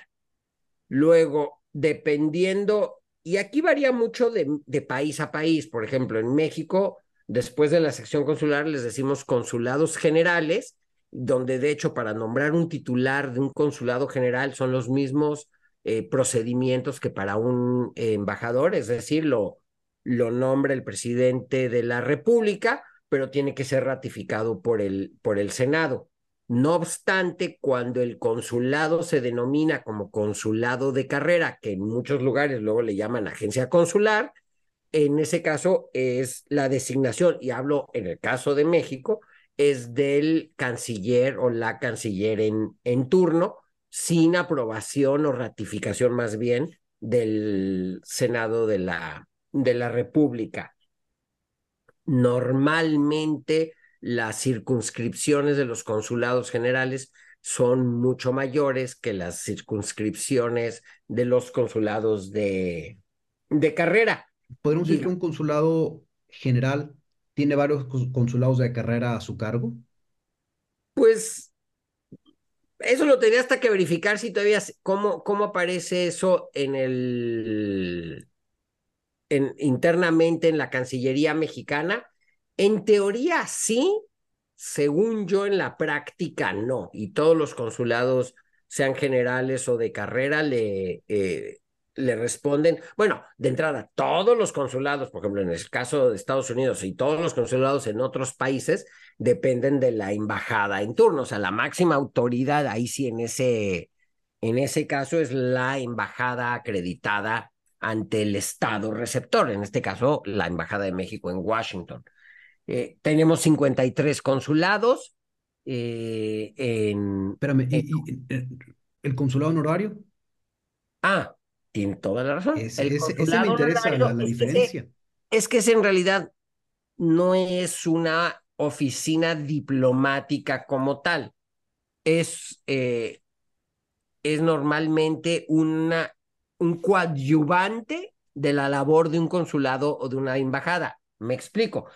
Luego, dependiendo, y aquí varía mucho de, de país a país, por ejemplo, en México, después de la sección consular les decimos consulados generales, donde de hecho para nombrar un titular de un consulado general son los mismos eh, procedimientos que para un embajador, es decir, lo, lo nombra el presidente de la República, pero tiene que ser ratificado por el, por el Senado. No obstante, cuando el consulado se denomina como consulado de carrera, que en muchos lugares luego le llaman agencia consular, en ese caso es la designación, y hablo en el caso de México, es del canciller o la canciller en, en turno, sin aprobación o ratificación más bien del Senado de la, de la República. Normalmente las circunscripciones de los consulados generales son mucho mayores que las circunscripciones de los consulados de, de carrera. ¿Podemos decir que un consulado general tiene varios consulados de carrera a su cargo? Pues eso lo tenía hasta que verificar si todavía cómo, cómo aparece eso en el en, internamente en la Cancillería mexicana. En teoría sí, según yo en la práctica no. Y todos los consulados, sean generales o de carrera, le, eh, le responden, bueno, de entrada, todos los consulados, por ejemplo, en el caso de Estados Unidos y todos los consulados en otros países, dependen de la embajada en turno. O sea, la máxima autoridad ahí sí en ese, en ese caso es la embajada acreditada ante el Estado receptor, en este caso la Embajada de México en Washington. Eh, tenemos 53 consulados eh, en... Espérame, ¿y, eh, el consulado honorario? Ah, tiene toda la razón. ese me interesa la, diferencia. es que ese en realidad no es una oficina diplomática como tal. Es, es normalmente una, un coadyuvante de la labor de un consulado o de una embajada. Me explico,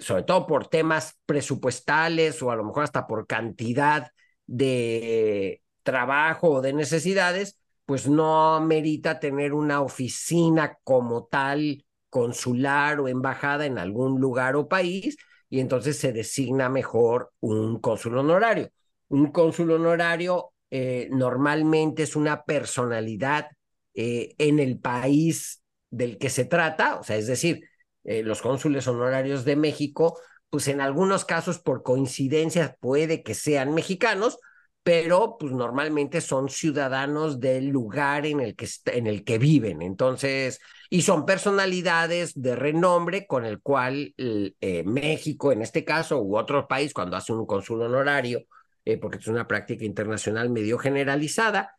sobre todo por temas presupuestales o a lo mejor hasta por cantidad de trabajo o de necesidades, pues no merita tener una oficina como tal, consular o embajada en algún lugar o país, y entonces se designa mejor un cónsul honorario. Un cónsul honorario eh, normalmente es una personalidad eh, en el país del que se trata, o sea, es decir, eh, los cónsules honorarios de México, pues en algunos casos por coincidencia puede que sean mexicanos, pero pues normalmente son ciudadanos del lugar en el que, en el que viven. Entonces, y son personalidades de renombre con el cual eh, México, en este caso, u otro país, cuando hace un cónsul honorario, eh, porque es una práctica internacional medio generalizada,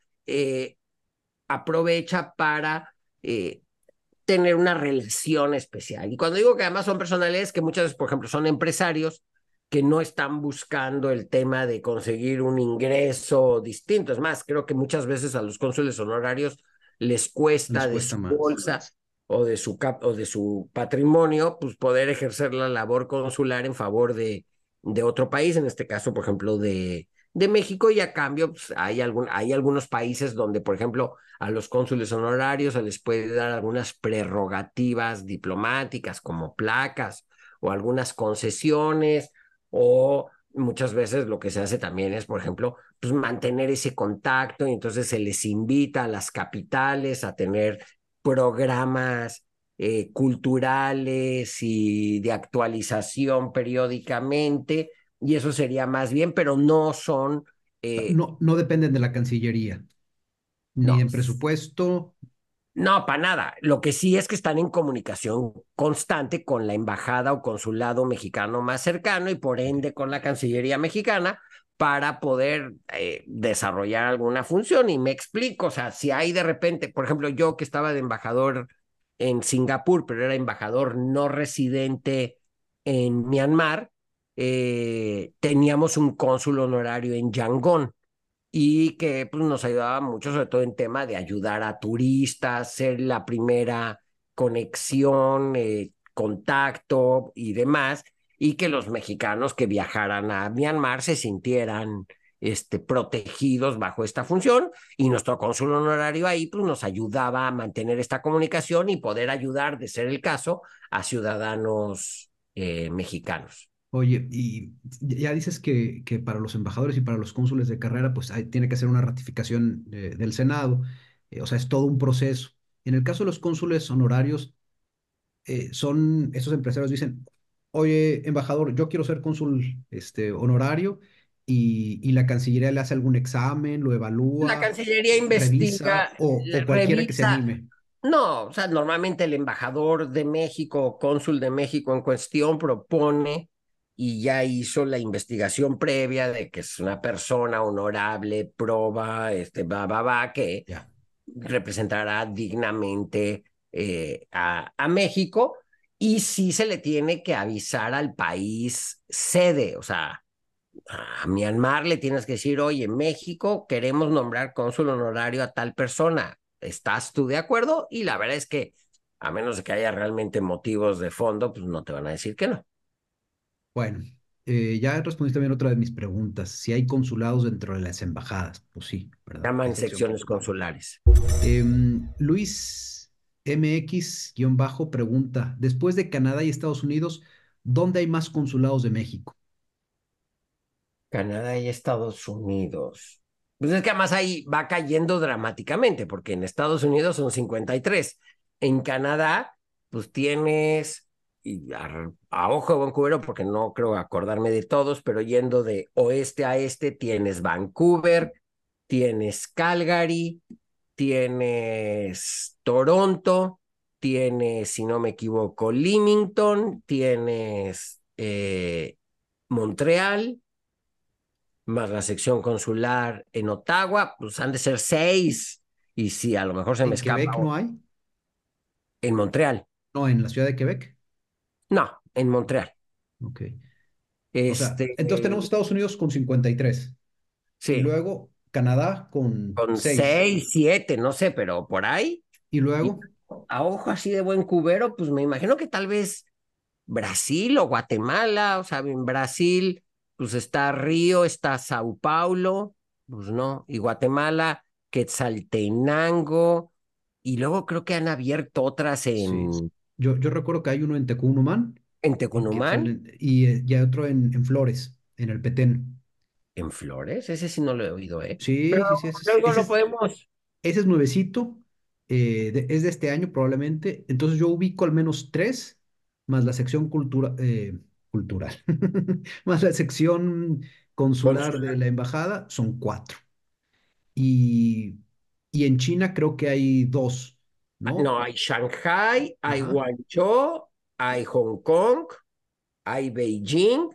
aprovecha para tener una relación especial. Y cuando digo que además son personalidades que muchas veces, por ejemplo, son empresarios que no están buscando el tema de conseguir un ingreso distinto. Es más, creo que muchas veces a los cónsules honorarios les cuesta, de su bolsa o de su, cap o de su patrimonio, pues poder ejercer la labor consular en favor de, de otro país, en este caso, por ejemplo, de, de México y a cambio pues, hay, algún, hay algunos países donde, por ejemplo, a los cónsules honorarios se les puede dar algunas prerrogativas diplomáticas como placas o algunas concesiones o muchas veces lo que se hace también es, por ejemplo, pues mantener ese contacto y entonces se les invita a las capitales a tener programas eh, culturales y de actualización periódicamente y eso sería más bien, pero no son... Eh, no, no dependen de la Cancillería, ni en presupuesto. No, para nada. Lo que sí es que están en comunicación constante con la embajada o consulado mexicano más cercano y por ende con la Cancillería mexicana para poder eh, desarrollar alguna función. Y me explico, o sea, si hay de repente, por ejemplo, yo que estaba de embajador en Singapur, pero era embajador no residente en Myanmar, eh, teníamos un cónsul honorario en Yangon y que pues, nos ayudaba mucho, sobre todo en tema de ayudar a turistas, ser la primera conexión, eh, contacto y demás, y que los mexicanos que viajaran a Myanmar se sintieran este, protegidos bajo esta función y nuestro cónsul honorario ahí pues, nos ayudaba a mantener esta comunicación y poder ayudar, de ser el caso, a ciudadanos eh, mexicanos. Oye, y ya dices que, que para los embajadores y para los cónsules de carrera, pues tiene que hacer una ratificación del Senado, eh, o sea, es todo un proceso. En el caso de los cónsules honorarios, eh, son, esos empresarios dicen, oye, embajador, yo quiero ser cónsul este, honorario, y, y, la Cancillería le hace algún examen, lo evalúa. La Cancillería investiga. o, cualquiera que se anime. No, o sea, normalmente el embajador de México, cónsul de México en cuestión, propone y ya hizo la investigación previa de que es una persona honorable, proba, este, va, va, va, que representará dignamente eh, a, a México y sí se le tiene que avisar al país sede, o sea, a Myanmar le tienes que decir, oye, México queremos nombrar cónsul honorario a tal persona. ¿Estás tú de acuerdo? Y la verdad es que, a menos de que haya realmente motivos de fondo, pues no te van a decir que no. Bueno, eh, ya respondiste también otra de mis preguntas. Si hay consulados dentro de las embajadas, pues sí, ¿verdad? Llaman secciones consulares. Em, Luis MX-bajo pregunta, después de Canadá y Estados Unidos, ¿dónde hay más consulados de México? Canadá y Estados Unidos. Pues es que además ahí va cayendo dramáticamente, porque en Estados Unidos son 53. En Canadá, pues tienes, y a, ojo de buen cubero, porque no creo acordarme de todos, pero yendo de oeste a este, tienes Vancouver, tienes Calgary, tienes Toronto, tienes, si no me equivoco, Leamington, tienes eh, Montreal, más la sección consular en Ottawa, pues han de ser seis. Y si a lo mejor se me escapa. ¿En Quebec no hay? En Montreal. No, en la ciudad de Quebec. No, en Montreal. Ok. Este... entonces tenemos Estados Unidos con 53. Sí. Y luego Canadá con, con 6, 7, no sé, pero por ahí. Y luego. a ojo así de buen cubero, pues me imagino que tal vez Brasil o Guatemala, o sea, en Brasil pues está Río, está Sao Paulo, pues no, y Guatemala, Quetzaltenango, y luego creo que han abierto otras en... Yo, yo recuerdo que hay uno en Tecunumán. En Tecunumán. Y, eh, y otro en, en, Flores, en el Petén. ¿En Flores? Ese sí no lo he oído, ¿eh? Sí, sí, sí. Luego lo podemos... Ese es nuevecito, eh, es de este año probablemente. Entonces yo ubico al menos tres, más la sección cultura, eh, cultural, más la sección consular de la embajada, son cuatro. Y, y en China creo que hay dos, ¿no? No, hay Shanghai, hay Guangzhou, hay Hong Kong, hay Beijing,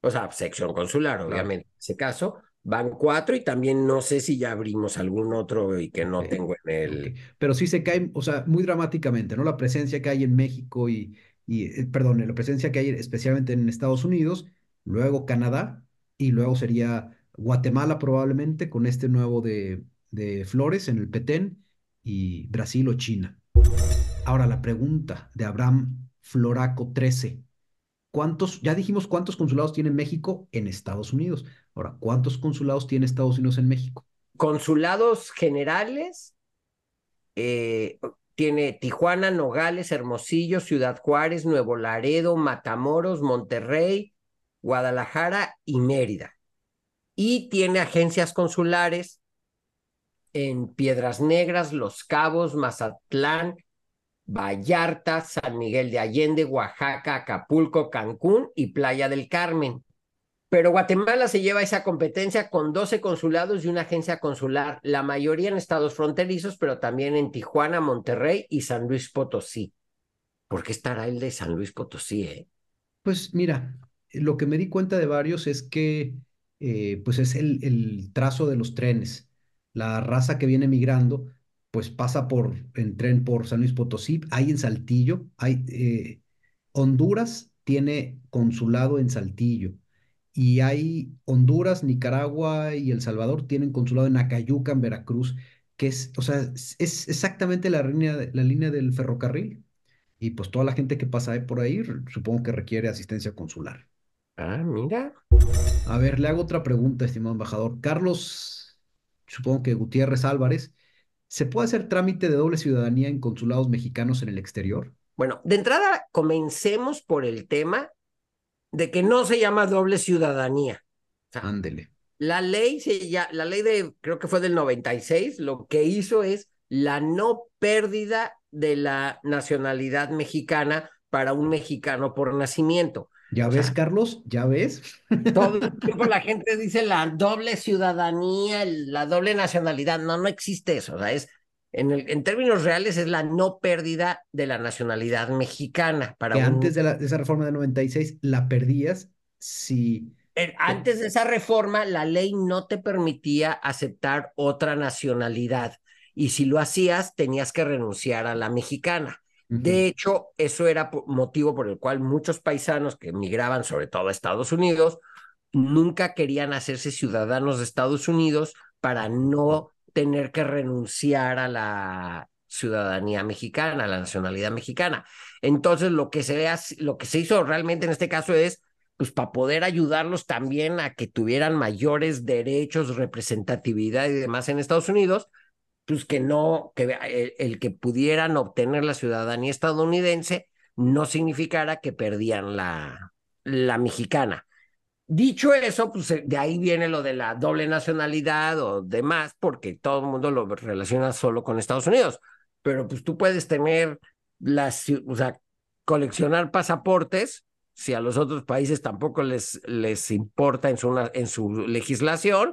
o sea, sección consular, obviamente, en ese caso, van cuatro y también no sé si ya abrimos algún otro y que no tengo en el... Pero sí se cae, o sea, muy dramáticamente, ¿no? La presencia que hay en México y, y, eh, perdón, la presencia que hay especialmente en Estados Unidos, luego Canadá y luego sería Guatemala probablemente con este nuevo de, de Flores en el Petén y Brasil o China. Ahora la pregunta de Abraham Floraco 13. ¿Cuántos, ya dijimos cuántos consulados tiene México en Estados Unidos? Ahora, ¿cuántos consulados tiene Estados Unidos en México? Consulados generales, eh, tiene Tijuana, Nogales, Hermosillo, Ciudad Juárez, Nuevo Laredo, Matamoros, Monterrey, Guadalajara y Mérida. Y tiene agencias consulares en Piedras Negras, Los Cabos, Mazatlán, Vallarta, San Miguel de Allende, Oaxaca, Acapulco, Cancún y Playa del Carmen. Pero Guatemala se lleva esa competencia con 12 consulados y una agencia consular, la mayoría en estados fronterizos, pero también en Tijuana, Monterrey y San Luis Potosí. ¿Por qué estará el de San Luis Potosí? Eh? Pues mira, lo que me di cuenta de varios es que eh, pues es el, el, trazo de los trenes. La raza que viene migrando, pues pasa por en tren por San Luis Potosí, hay en Saltillo, hay eh, Honduras tiene consulado en Saltillo y hay Honduras, Nicaragua y El Salvador tienen consulado en Acayuca, en Veracruz, que es, o sea, es exactamente la línea, la línea del ferrocarril. Y pues toda la gente que pasa por ahí, supongo que requiere asistencia consular. Ah, mira. A ver, le hago otra pregunta, estimado embajador. Carlos, supongo que Gutiérrez Álvarez, ¿se puede hacer trámite de doble ciudadanía en consulados mexicanos en el exterior? Bueno, de entrada, comencemos por el tema de que no se llama doble ciudadanía. Ándele. La ley, se ya, la ley de, creo que fue del 96, lo que hizo es la no pérdida de la nacionalidad mexicana para un mexicano por nacimiento. ¿Ya ves, Carlos? ¿Ya ves? Todo el tiempo la gente dice la doble ciudadanía, la doble nacionalidad. No, no existe eso. O sea, es en, el, en términos reales es la no pérdida de la nacionalidad mexicana. Para que un- antes de, la- de esa reforma del 96 la perdías si... Eh, Antes de esa reforma, la ley no te permitía aceptar otra nacionalidad y si lo hacías, tenías que renunciar a la mexicana. De hecho, eso era motivo por el cual muchos paisanos que emigraban, sobre todo a Estados Unidos, nunca querían hacerse ciudadanos de Estados Unidos para no tener que renunciar a la ciudadanía mexicana, a la nacionalidad mexicana. Entonces, lo que se, lo que se hizo realmente en este caso es pues para poder ayudarlos también a que tuvieran mayores derechos, representatividad y demás en Estados Unidos, pues que no, que el, el que pudieran obtener la ciudadanía estadounidense no significara que perdían la, la mexicana. Dicho eso, pues eh, de ahí viene lo de la doble nacionalidad o demás, porque todo el mundo lo relaciona solo con Estados Unidos. Pero pues tú puedes tener las, o sea, coleccionar pasaportes, si a los otros países tampoco les, les importa en su, en su legislación,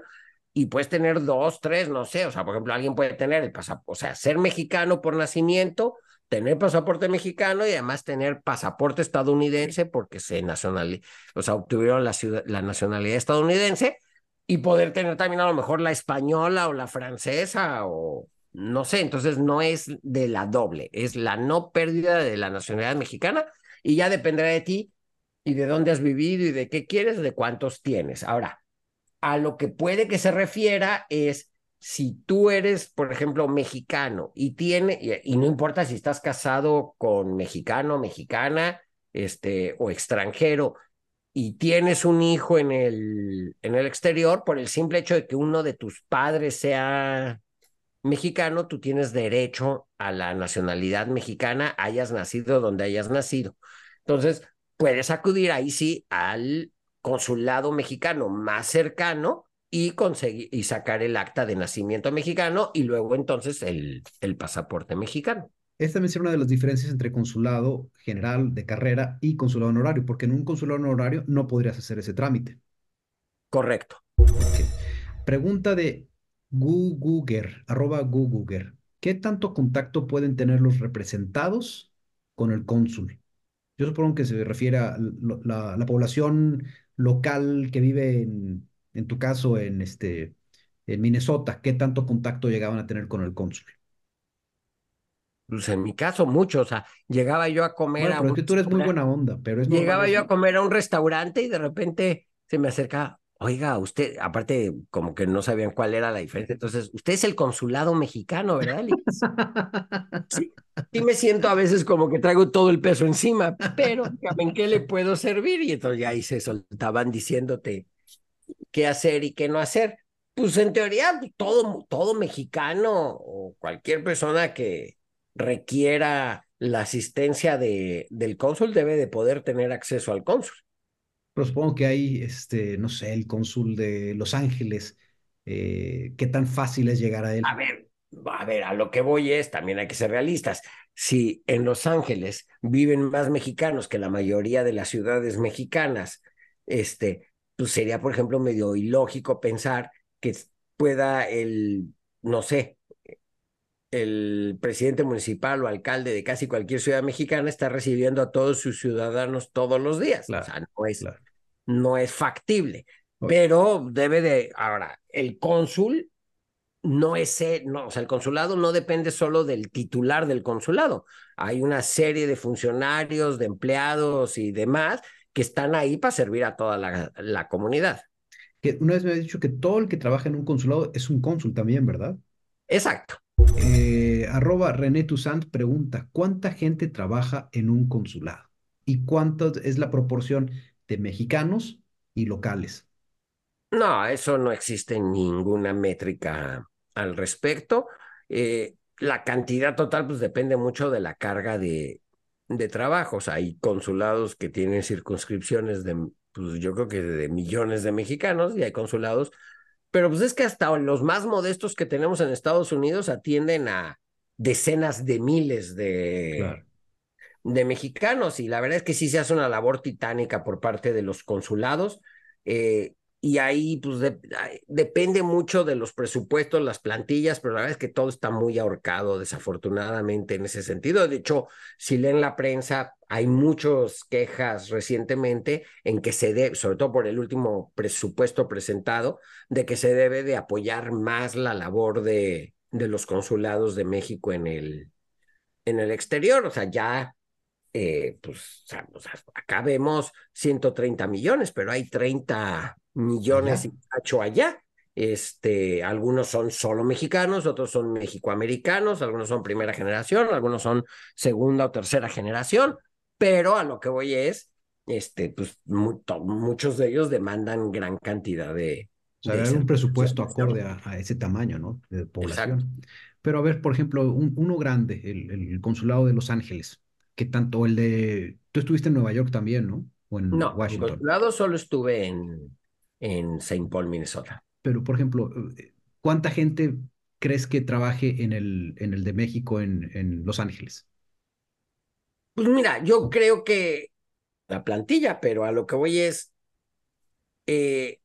y puedes tener dos, tres, no sé, o sea, por ejemplo, alguien puede tener el pasaporte, o sea, ser mexicano por nacimiento, tener pasaporte mexicano y además tener pasaporte estadounidense porque se nacional, o sea, obtuvieron la, ciudad, la nacionalidad estadounidense y poder tener también a lo mejor la española o la francesa o no sé, entonces no es de la doble, es la no pérdida de la nacionalidad mexicana y ya dependerá de ti y de dónde has vivido y de qué quieres, de cuántos tienes. Ahora, a lo que puede que se refiera es si tú eres, por ejemplo, mexicano y tiene, y, no importa si estás casado con mexicano, mexicana, este, o extranjero, y tienes un hijo en el, en el exterior, por el simple hecho de que uno de tus padres sea mexicano, tú tienes derecho a la nacionalidad mexicana, hayas nacido donde hayas nacido. Entonces, puedes acudir ahí sí al consulado mexicano más cercano y conseguir y sacar el acta de nacimiento mexicano y luego entonces el, el pasaporte mexicano. Esta me una de las diferencias entre consulado general de carrera y consulado honorario, porque en un consulado honorario no podrías hacer ese trámite. Correcto. Pregunta de Guguger, arroba Guguger. ¿Qué tanto contacto pueden tener los representados con el cónsul? Yo supongo que se refiere a la población local que vive en, en tu caso, en este, en Minnesota. ¿Qué tanto contacto llegaban a tener con el cónsul? Pues en mi caso, mucho. O sea, llegaba yo a comer Bueno, a pero un tú eres muy buena onda, pero es Llegaba yo a comer a un restaurante y de repente se me acerca, oiga, usted, aparte como que no sabían cuál era la diferencia, entonces, usted es el consulado mexicano, ¿verdad? Sí, sí me siento a veces como que traigo todo el peso encima, pero ¿en qué le puedo servir? Y entonces ya ahí se soltaban diciéndote qué hacer y qué no hacer. Pues en teoría, todo, todo mexicano o cualquier persona que requiera la asistencia de, del cónsul debe de poder tener acceso al cónsul. Pero supongo que hay, este, no sé, el cónsul de Los Ángeles. eh, ¿qué tan fácil es llegar a él? A ver, a ver, a lo que voy es, también hay que ser realistas. Si en Los Ángeles viven más mexicanos que la mayoría de las ciudades mexicanas, este, pues sería, por ejemplo, medio ilógico pensar que pueda el, no sé, el presidente municipal o alcalde de casi cualquier ciudad mexicana estar recibiendo a todos sus ciudadanos todos los días. Claro, o sea, no es, claro. No es factible. Pero debe de, ahora, el cónsul no es, eh, no, o sea, el consulado no depende solo del titular del consulado. Hay una serie de funcionarios, de empleados y demás que están ahí para servir a toda la, la comunidad. Que una vez me has dicho que todo el que trabaja en un consulado es un cónsul también, ¿verdad? Exacto. Eh, arroba René Toussaint pregunta, ¿cuánta gente trabaja en un consulado? ¿Y cuánto es la proporción de mexicanos y locales? No, eso no existe ninguna métrica al respecto. Eh, la cantidad total, pues depende mucho de la carga de, de trabajos. Hay consulados que tienen circunscripciones de, pues yo creo que de millones de mexicanos y hay consulados, pero pues es que hasta los más modestos que tenemos en Estados Unidos atienden a decenas de miles de, Claro. De mexicanos y la verdad es que sí se hace una labor titánica por parte de los consulados eh, y ahí pues depende mucho de los presupuestos, las plantillas, pero la verdad es que todo está muy ahorcado desafortunadamente en ese sentido. De hecho, si leen la prensa, hay muchas quejas recientemente en que se debe, sobre todo por el último presupuesto presentado, de que se debe de apoyar más la labor de, de los consulados de México en el, en el exterior. O sea, ya eh, pues, acá vemos 130 millones, pero hay 30 millones y cacho allá. Este, algunos son solo mexicanos, otros son mexicoamericanos, algunos son primera generación, algunos son segunda o tercera generación, pero a lo que voy es, este, pues muchos de ellos demandan gran cantidad de... O sea, hay un presupuesto acorde a, ese tamaño, ¿no? De población. Pero a ver, por ejemplo, uno grande, el consulado de Los Ángeles que tanto el de... Tú estuviste en Nueva York también, ¿no? O en no, Washington. No, solo estuve en, en St. Paul, Minnesota. Pero, por ejemplo, ¿cuánta gente crees que trabaje en el, en el de México, en, en Los Ángeles? Pues mira, yo creo que la plantilla, pero a lo que voy es, eh,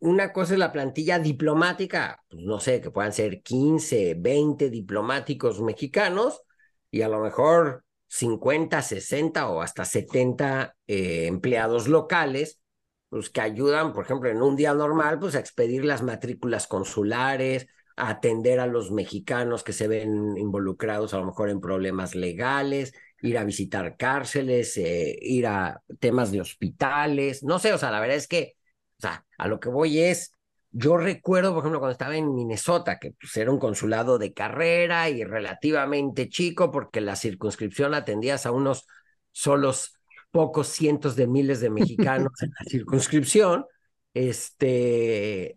una cosa es la plantilla diplomática, pues no sé, que puedan ser 15, 20 diplomáticos mexicanos y a lo mejor 50, 60 o hasta 70 eh, empleados locales, pues que ayudan, por ejemplo, en un día normal, pues a expedir las matrículas consulares, a atender a los mexicanos que se ven involucrados a lo mejor en problemas legales, ir a visitar cárceles, eh, ir a temas de hospitales, no sé, o sea, la verdad es que, o sea, a lo que voy es yo recuerdo, por ejemplo, cuando estaba en Minnesota, que pues, era un consulado de carrera y relativamente chico, porque la circunscripción atendías a unos solos pocos cientos de miles de mexicanos en la circunscripción, este,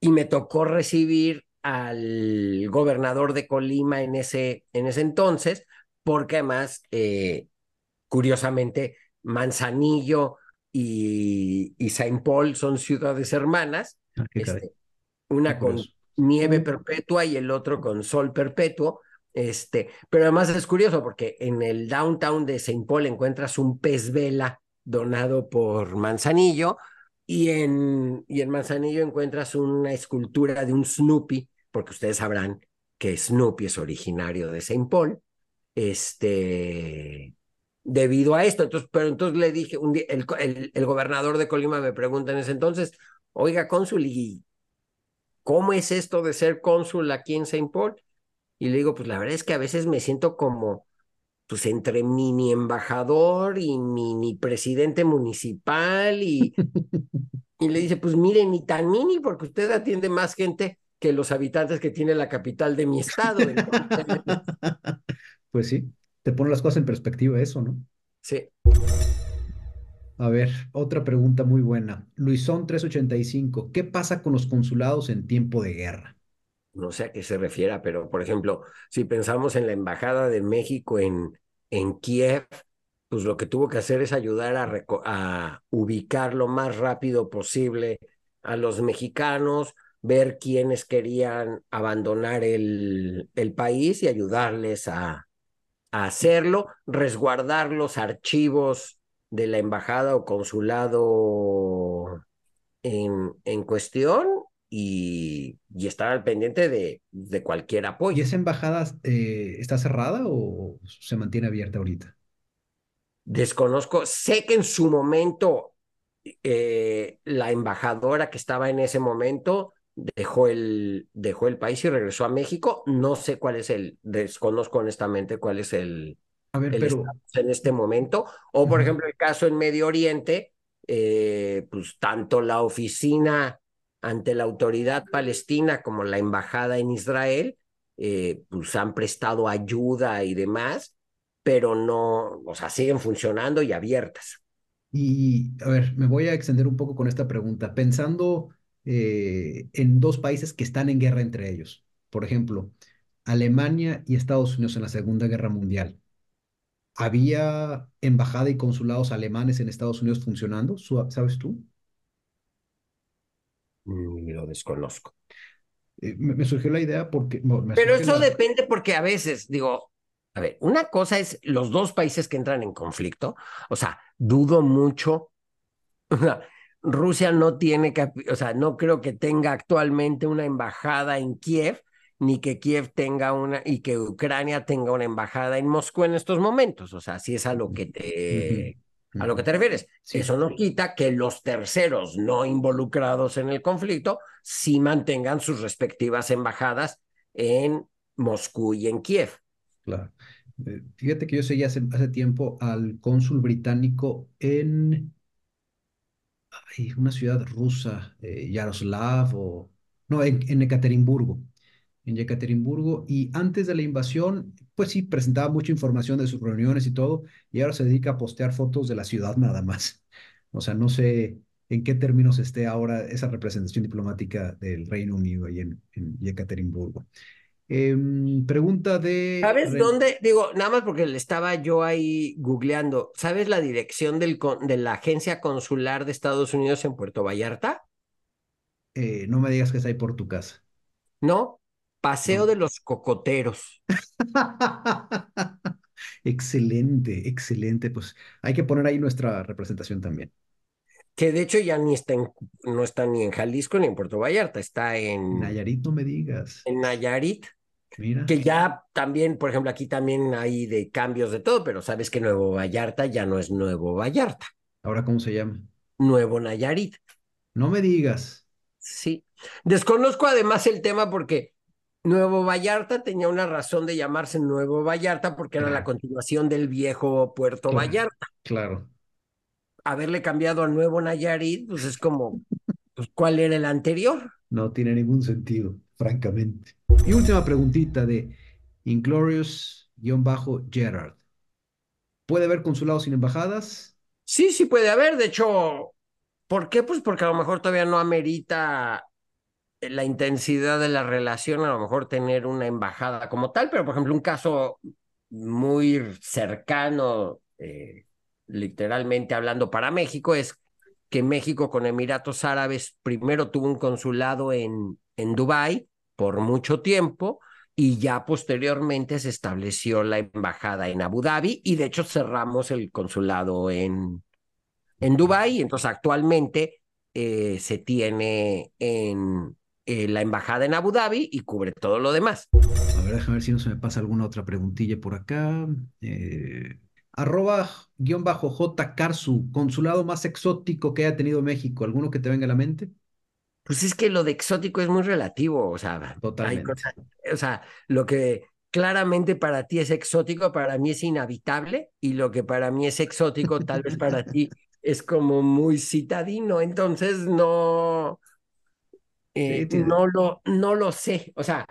y me tocó recibir al gobernador de Colima en ese, en ese entonces, porque además, eh, curiosamente, Manzanillo y, y Saint Paul son ciudades hermanas, este, una con nieve perpetua y el otro con sol perpetuo. Este, pero además es curioso porque en el downtown de Saint Paul encuentras un pez vela donado por Manzanillo y en, y en Manzanillo encuentras una escultura de un Snoopy, porque ustedes sabrán que Snoopy es originario de Saint Paul. Este, debido a esto, entonces, pero entonces le dije, un día, el, el, el gobernador de Colima me pregunta en ese entonces, oiga, cónsul, ¿y cómo es esto de ser cónsul aquí en Saint Paul? Y le digo, pues la verdad es que a veces me siento como, pues entre mini embajador y mini presidente municipal y, y le dice, pues mire, ni tan mini porque usted atiende más gente que los habitantes que tiene la capital de mi estado. pues sí, te pone las cosas en perspectiva eso, ¿no? Sí. A ver, otra pregunta muy buena. Luisón 385, ¿qué pasa con los consulados en tiempo de guerra? No sé a qué se refiera, pero por ejemplo, si pensamos en la Embajada de México en, en Kiev, pues lo que tuvo que hacer es ayudar a, ubicar lo más rápido posible a los mexicanos, ver quiénes querían abandonar el, el país y ayudarles a hacerlo, resguardar los archivos de la embajada o consulado en, en cuestión y, y, estar al pendiente de, de cualquier apoyo. ¿Y esa embajada eh, está cerrada o se mantiene abierta ahorita? Desconozco, sé que en su momento eh, la embajadora que estaba en ese momento dejó el, dejó el país y regresó a México. No sé cuál es el, desconozco honestamente cuál es el, a ver, pero... en este momento. O, por ejemplo, el caso en Medio Oriente, eh, pues tanto la oficina ante la autoridad palestina como la embajada en Israel, eh, pues han prestado ayuda y demás, pero no, o sea, siguen funcionando y abiertas. Y, a ver, me voy a extender un poco con esta pregunta, pensando eh, en dos países que están en guerra entre ellos. Por ejemplo, Alemania y Estados Unidos en la Segunda Guerra Mundial. ¿Había embajada y consulados alemanes en Estados Unidos funcionando? ¿Sabes tú? Mm, lo desconozco. Eh, me, surgió la idea porque... Pero eso depende porque a veces, digo, a ver, una cosa es los dos países que entran en conflicto, o sea, dudo mucho, Rusia no tiene, o sea, no creo que tenga actualmente una embajada en Kiev, ni que Kiev tenga una, y que Ucrania tenga una embajada en Moscú en estos momentos. O sea, si es a lo que te, a lo que te refieres. Eso no quita que los terceros no involucrados en el conflicto sí mantengan sus respectivas embajadas en Moscú y en Kiev. Claro. Eh, fíjate que yo seguí hace, hace tiempo al cónsul británico en una ciudad rusa, eh, Yaroslav o... No, en, en Ekaterimburgo en Yekaterinburgo y antes de la invasión, pues sí, presentaba mucha información de sus reuniones y todo, y ahora se dedica a postear fotos de la ciudad nada más. O sea, no sé en qué términos esté ahora esa representación diplomática del Reino Unido ahí en, en Yekaterinburgo. Em, pregunta de... ¿Sabes dónde? Digo, nada más porque le estaba yo ahí googleando. ¿Sabes la dirección del, de la agencia consular de Estados Unidos en Puerto Vallarta? Eh, no me digas que está ahí por tu casa. No, Paseo de los Cocoteros. excelente, excelente. Pues hay que poner ahí nuestra representación también. Que de hecho ya ni está en, no está ni en Jalisco ni en Puerto Vallarta, está en... Nayarit, no me digas. En Nayarit. Mira. Que ya también, por ejemplo, aquí también hay de cambios de todo, pero sabes que Nuevo Vallarta ya no es Nuevo Vallarta. ¿Ahora cómo se llama? Nuevo Nayarit. No me digas. Sí. Desconozco además el tema porque Nuevo Vallarta tenía una razón de llamarse Nuevo Vallarta porque era la continuación del viejo Puerto Vallarta. Claro. Haberle cambiado a Nuevo Nayarit, pues es como, pues, ¿cuál era el anterior? No tiene ningún sentido, francamente. Y última preguntita de Inglorious-Gerard. ¿Puede haber consulados sin embajadas? Sí, sí puede haber. De hecho, ¿por qué? Pues porque a lo mejor todavía no amerita la intensidad de la relación, a lo mejor tener una embajada como tal, pero por ejemplo, un caso muy cercano, eh, literalmente hablando para México, es que México con Emiratos Árabes primero tuvo un consulado en, en Dubái por mucho tiempo y ya posteriormente se estableció la embajada en Abu Dhabi y de hecho cerramos el consulado en, en Dubái. Entonces actualmente eh, se tiene en, eh, la embajada en Abu Dhabi y cubre todo lo demás. A ver, déjame ver si no se me pasa alguna otra preguntilla por acá. Eh, arroba guion bajo J Carsu, consulado más exótico que haya tenido México. ¿Alguno que te venga a la mente? Pues es que lo de exótico es muy relativo, o sea, Totalmente. o sea, lo que claramente para ti es exótico, para mí es inhabitable, y lo que para mí es exótico, tal vez para ti es como muy citadino, entonces no, eh, no, lo, no lo sé, o sea,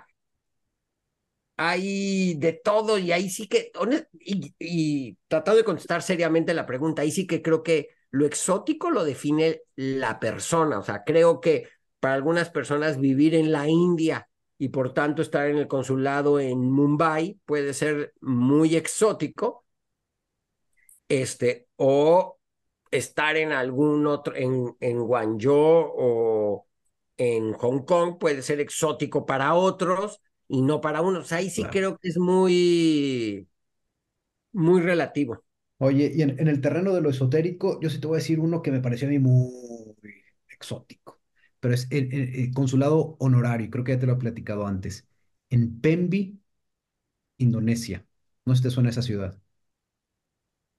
hay de todo y ahí sí que, y, y tratando de contestar seriamente la pregunta, ahí sí que creo que lo exótico lo define la persona, o sea, creo que para algunas personas vivir en la India y por tanto estar en el consulado en Mumbai puede ser muy exótico, este, o estar en algún otro, en, en Guangzhou o en Hong Kong puede ser exótico para otros y no para unos. Ahí sí creo que es muy, muy relativo. Oye, y en, el terreno de lo esotérico, yo sí te voy a decir uno que me pareció a mí muy exótico, pero es el, consulado honorario, creo que ya te lo he platicado antes, en Pembi, Indonesia. No sé si te suena esa ciudad.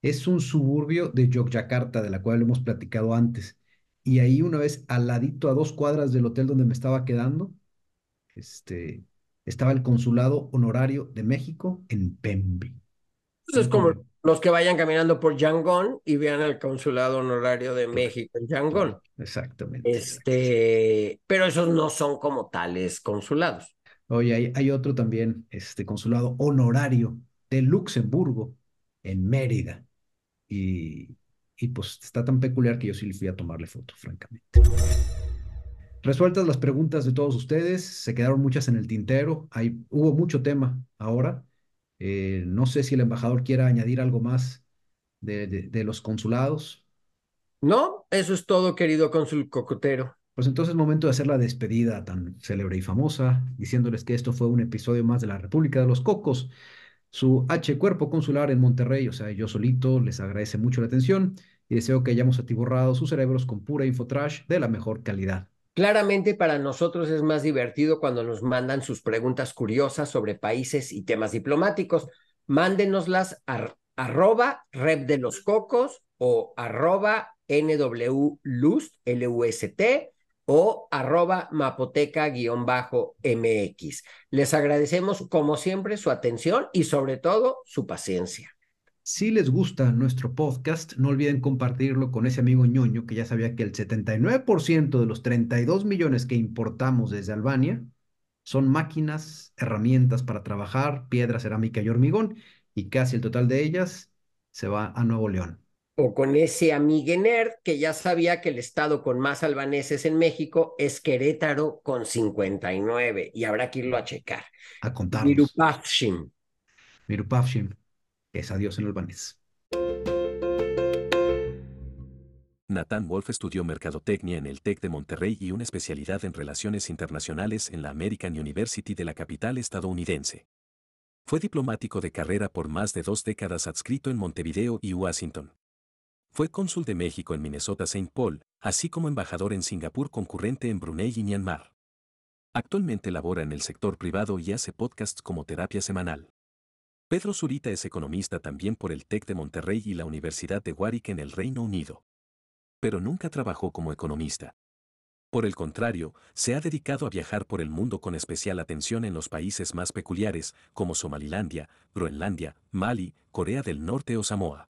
Es un suburbio de Yogyakarta, de la cual hemos platicado antes y ahí una vez al ladito a dos cuadras del hotel donde me estaba quedando, este, estaba el consulado honorario de México en Pembi. Entonces pues es como los que vayan caminando por Yangon y vean el consulado honorario de México en Yangon. Exactamente. Este, pero esos no son como tales consulados. Oye, hay, hay otro también, este consulado honorario de Luxemburgo en Mérida. Y y pues está tan peculiar que yo sí le fui a tomarle foto, francamente. Resueltas las preguntas de todos ustedes, se quedaron muchas en el tintero, Hay, hubo mucho tema ahora. Eh, no sé si el embajador quiera añadir algo más de, de, los consulados. No, eso es todo, querido cónsul cocotero. Pues entonces es momento de hacer la despedida tan célebre y famosa, diciéndoles que esto fue un episodio más de la República de los Cocos, su H Cuerpo Consular en Monterrey, o sea, yo solito les agradece mucho la atención y deseo que hayamos atiborrado sus cerebros con pura infotrash de la mejor calidad. Claramente para nosotros es más divertido cuando nos mandan sus preguntas curiosas sobre países y temas diplomáticos. Mándenoslas a arroba rep de los cocos o arroba nwlust, L-U-S-T, o arroba mapoteca-mx. Les agradecemos como siempre su atención y sobre todo su paciencia. Si les gusta nuestro podcast, no olviden compartirlo con ese amigo ñoño que ya sabía que el 79% de los 32 millones que importamos desde Albania son máquinas, herramientas para trabajar, piedra, cerámica y hormigón, y casi el total de ellas se va a Nuevo León o con ese amigue nerd que ya sabía que el estado con más albaneses en México es Querétaro con 59 y habrá que irlo a checar. A contar. Mirupavshim. Mirupavshim, es adiós en albanés. Nathan Wolf estudió mercadotecnia en el TEC de Monterrey y una especialidad en relaciones internacionales en la American University de la capital estadounidense. Fue diplomático de carrera por más de dos décadas adscrito en Montevideo y Washington. Fue cónsul de México en Minnesota St. Paul, así como embajador en Singapur concurrente en Brunei y Myanmar. Actualmente labora en el sector privado y hace podcasts como terapia semanal. Pedro Zurita es economista también por el TEC de Monterrey y la Universidad de Warwick en el Reino Unido. Pero nunca trabajó como economista. Por el contrario, se ha dedicado a viajar por el mundo con especial atención en los países más peculiares, como Somalilandia, Groenlandia, Mali, Corea del Norte o Samoa.